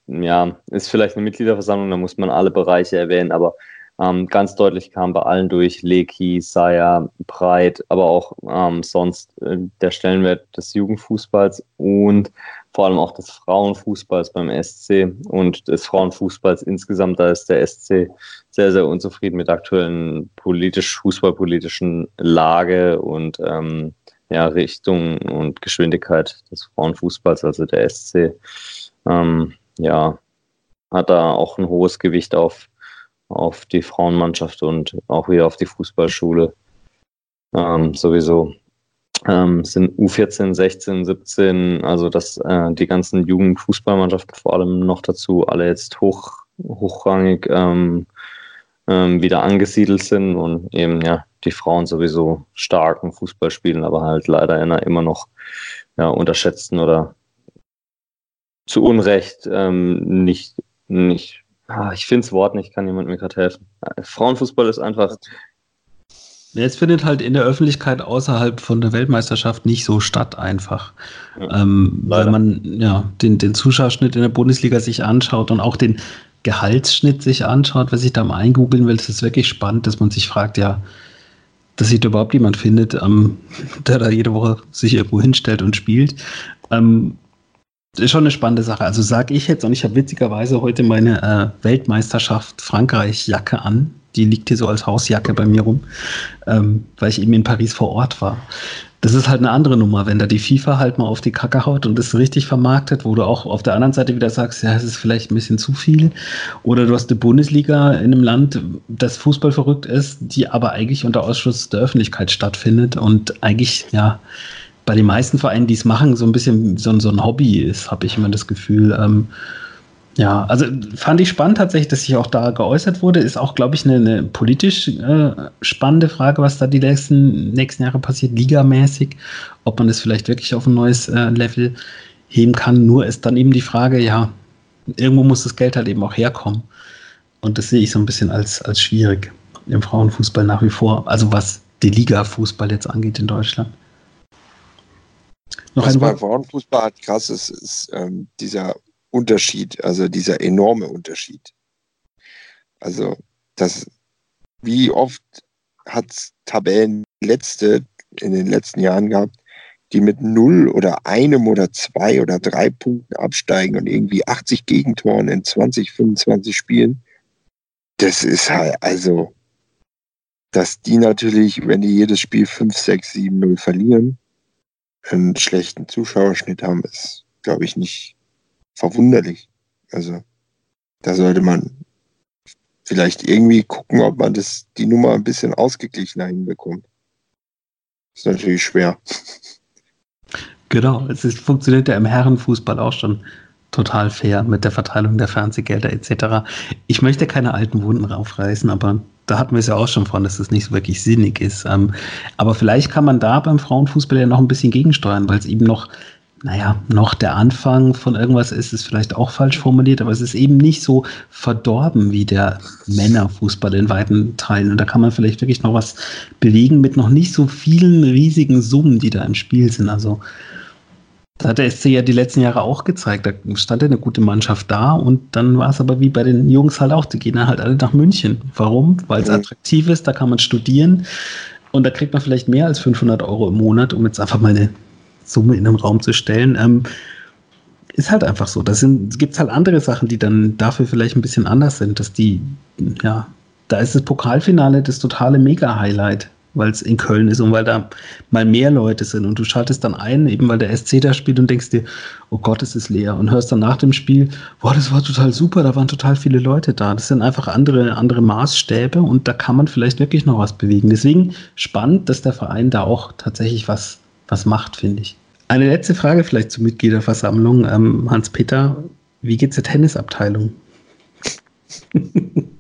ja, ist vielleicht eine Mitgliederversammlung, da muss man alle Bereiche erwähnen, aber ähm, ganz deutlich kam bei allen durch Leki, Saya, Breit, aber auch ähm, sonst äh, der Stellenwert des Jugendfußballs und vor allem auch des Frauenfußballs beim SC und des Frauenfußballs insgesamt. Da ist der SC sehr, sehr unzufrieden mit der aktuellen politisch, fußballpolitischen Lage und ähm, ja, Richtung und Geschwindigkeit des Frauenfußballs, also der SC. Ähm, ja, hat da auch ein hohes Gewicht auf auf die Frauenmannschaft und auch wieder auf die Fußballschule. Ähm, sowieso ähm, sind U14, 16, 17, also dass äh, die ganzen Jugendfußballmannschaften vor allem noch dazu alle jetzt hoch, hochrangig ähm, ähm, wieder angesiedelt sind und eben ja die Frauen sowieso starken Fußball spielen, aber halt leider immer noch ja, unterschätzten oder zu Unrecht ähm, nicht, nicht Ah, ich finde das Wort nicht, kann jemand mir gerade helfen. Frauenfußball ist einfach. Jetzt findet halt in der Öffentlichkeit außerhalb von der Weltmeisterschaft nicht so statt, einfach. Ja, ähm, weil man ja den, den Zuschauerschnitt in der Bundesliga sich anschaut und auch den Gehaltsschnitt sich anschaut, wer sich da mal eingoogeln will, das ist wirklich spannend, dass man sich fragt, ja, dass sich da überhaupt jemand findet, ähm, der da jede Woche sich irgendwo hinstellt und spielt. Ähm, ist schon eine spannende Sache. Also sage ich jetzt, und ich habe witzigerweise heute meine äh, Weltmeisterschaft Frankreich-Jacke an. Die liegt hier so als Hausjacke bei mir rum, ähm, weil ich eben in Paris vor Ort war. Das ist halt eine andere Nummer, wenn da die FIFA halt mal auf die Kacke haut und das richtig vermarktet, wo du auch auf der anderen Seite wieder sagst, ja, es ist vielleicht ein bisschen zu viel. Oder du hast eine Bundesliga in einem Land, das Fußball verrückt ist, die aber eigentlich unter Ausschluss der Öffentlichkeit stattfindet und eigentlich, ja, bei den meisten Vereinen, die es machen, so ein bisschen so, so ein Hobby ist, habe ich immer das Gefühl. Ähm, ja, also fand ich spannend tatsächlich, dass sich auch da geäußert wurde. Ist auch, glaube ich, eine, eine politisch äh, spannende Frage, was da die nächsten, nächsten Jahre passiert, ligamäßig, ob man das vielleicht wirklich auf ein neues äh, Level heben kann. Nur ist dann eben die Frage, ja, irgendwo muss das Geld halt eben auch herkommen. Und das sehe ich so ein bisschen als, als schwierig im Frauenfußball nach wie vor. Also was die Liga-Fußball jetzt angeht in Deutschland. Noch Was ein bei Frauenfußball halt krass ist, ist ähm, dieser Unterschied, also dieser enorme Unterschied. Also, das, wie oft hat es Tabellenletzte in den letzten Jahren gehabt, die mit null oder einem oder zwei oder drei Punkten absteigen und irgendwie 80 Gegentoren in 20, 25 Spielen. Das ist halt, also, dass die natürlich, wenn die jedes Spiel 5, 6, 7, 0 verlieren, einen schlechten Zuschauerschnitt haben, ist, glaube ich, nicht verwunderlich. Also da sollte man vielleicht irgendwie gucken, ob man das, die Nummer ein bisschen ausgeglichener hinbekommt. Ist natürlich schwer. Genau, es ist, funktioniert ja im Herrenfußball auch schon total fair mit der Verteilung der Fernsehgelder etc. Ich möchte keine alten Wunden aufreißen, aber da hatten wir es ja auch schon von, dass es nicht so wirklich sinnig ist. Ähm, aber vielleicht kann man da beim Frauenfußball ja noch ein bisschen gegensteuern, weil es eben noch naja, noch der Anfang von irgendwas ist, ist vielleicht auch falsch formuliert, aber es ist eben nicht so verdorben wie der Männerfußball in weiten Teilen. Und da kann man vielleicht wirklich noch was bewegen mit noch nicht so vielen riesigen Summen, die da im Spiel sind. Also da hat der SC ja die letzten Jahre auch gezeigt. Da stand ja eine gute Mannschaft da und dann war es aber wie bei den Jungs halt auch, die gehen dann halt alle nach München. Warum? Weil es mhm. attraktiv ist, da kann man studieren und da kriegt man vielleicht mehr als 500 Euro im Monat, um jetzt einfach mal eine Summe in den Raum zu stellen. Ähm, ist halt einfach so. Da gibt es halt andere Sachen, die dann dafür vielleicht ein bisschen anders sind, dass die, ja, da ist das Pokalfinale das totale Mega-Highlight, weil es in Köln ist und weil da mal mehr Leute sind und du schaltest dann ein, eben weil der SC da spielt und denkst dir, oh Gott, es ist leer und hörst dann nach dem Spiel, boah, das war total super, da waren total viele Leute da. Das sind einfach andere, andere Maßstäbe und da kann man vielleicht wirklich noch was bewegen. Deswegen spannend, dass der Verein da auch tatsächlich was was macht, finde ich. Eine letzte Frage vielleicht zur Mitgliederversammlung. Ähm, Hans-Peter, wie geht es der Tennisabteilung?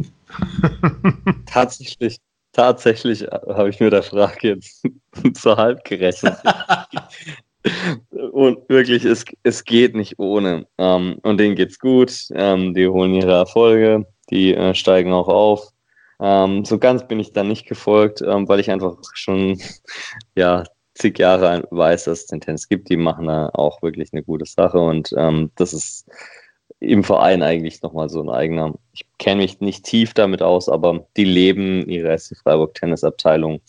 tatsächlich, tatsächlich habe ich mir der Frage jetzt zur halb gerechnet. und wirklich, es, es geht nicht ohne. Ähm, und denen geht's gut. Ähm, die holen ihre Erfolge, die äh, steigen auch auf. Ähm, so ganz bin ich da nicht gefolgt, ähm, weil ich einfach schon ja zig Jahre weiß, dass es den Tennis gibt, die machen da auch wirklich eine gute Sache und ähm, das ist im Verein eigentlich nochmal so ein eigener. Ich kenne mich nicht tief damit aus, aber die leben ihre SC Freiburg Tennisabteilung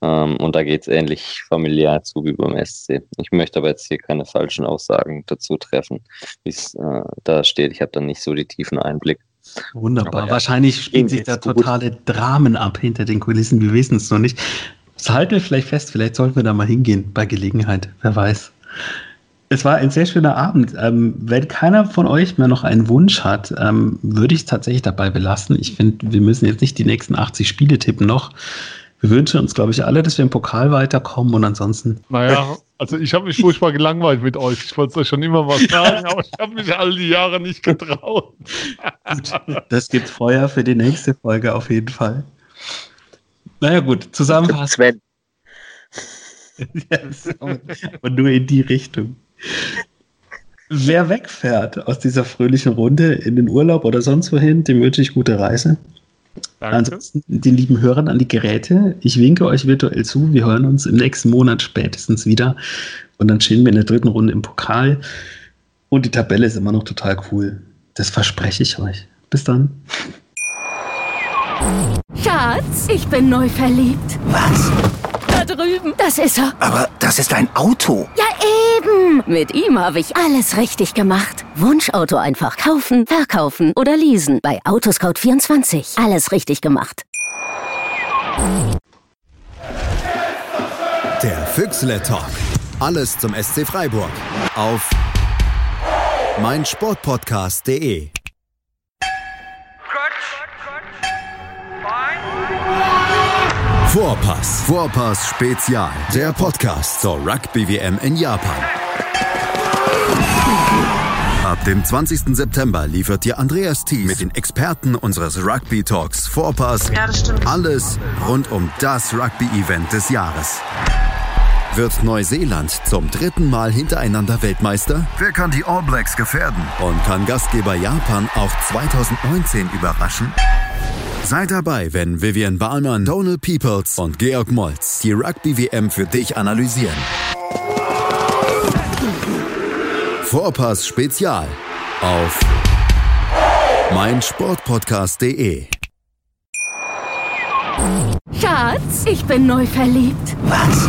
ähm, und da geht es ähnlich familiär zu wie beim SC. Ich möchte aber jetzt hier keine falschen Aussagen dazu treffen, wie es äh, da steht. Ich habe da nicht so die tiefen Einblick. Wunderbar. Ja, Wahrscheinlich spielen sich da totale gut. Dramen ab hinter den Kulissen. Wir wissen es noch nicht. Das halten wir vielleicht fest. Vielleicht sollten wir da mal hingehen bei Gelegenheit. Wer weiß. Es war ein sehr schöner Abend. Ähm, wenn keiner von euch mehr noch einen Wunsch hat, ähm, würde ich es tatsächlich dabei belassen. Ich finde, wir müssen jetzt nicht die nächsten 80 Spiele tippen noch. Wir wünschen uns, glaube ich, alle, dass wir im Pokal weiterkommen und ansonsten. Naja, also ich habe mich furchtbar gelangweilt mit euch. Ich wollte euch schon immer was sagen, aber ich habe mich all die Jahre nicht getraut. das gibt Feuer für die nächste Folge auf jeden Fall. Naja, gut, zusammenfassend. Sven. yes, und nur in die Richtung. Wer wegfährt aus dieser fröhlichen Runde in den Urlaub oder sonst wohin, dem wünsche ich gute Reise. Danke. Ansonsten den lieben Hörern an die Geräte. Ich winke euch virtuell zu. Wir hören uns im nächsten Monat spätestens wieder. Und dann stehen wir in der dritten Runde im Pokal. Und die Tabelle ist immer noch total cool. Das verspreche ich euch. Bis dann. Schatz, ich bin neu verliebt. Was? Drüben. Das ist er. Aber das ist ein Auto. Ja, eben. Mit ihm habe ich alles richtig gemacht. Wunschauto einfach kaufen, verkaufen oder leasen. Bei Autoscout24. Alles richtig gemacht. Der Füchsle Talk. Alles zum SC Freiburg. Auf meinsportpodcast.de. Vorpass. Vorpass Spezial. Der Podcast zur Rugby-WM in Japan. Ab dem 20. September liefert dir Andreas Thies mit den Experten unseres Rugby Talks Vorpass Ja, alles rund um das Rugby-Event des Jahres. Wird Neuseeland zum dritten Mal hintereinander Weltmeister? Wer kann die All Blacks gefährden? Und kann Gastgeber Japan auch 2019 überraschen? Seid dabei, wenn Vivian Bahlmann, Donald Peoples und Georg Moltz die Rugby-WM für dich analysieren. Vorpass Spezial auf meinsportpodcast.de. Schatz, ich bin neu verliebt. Was?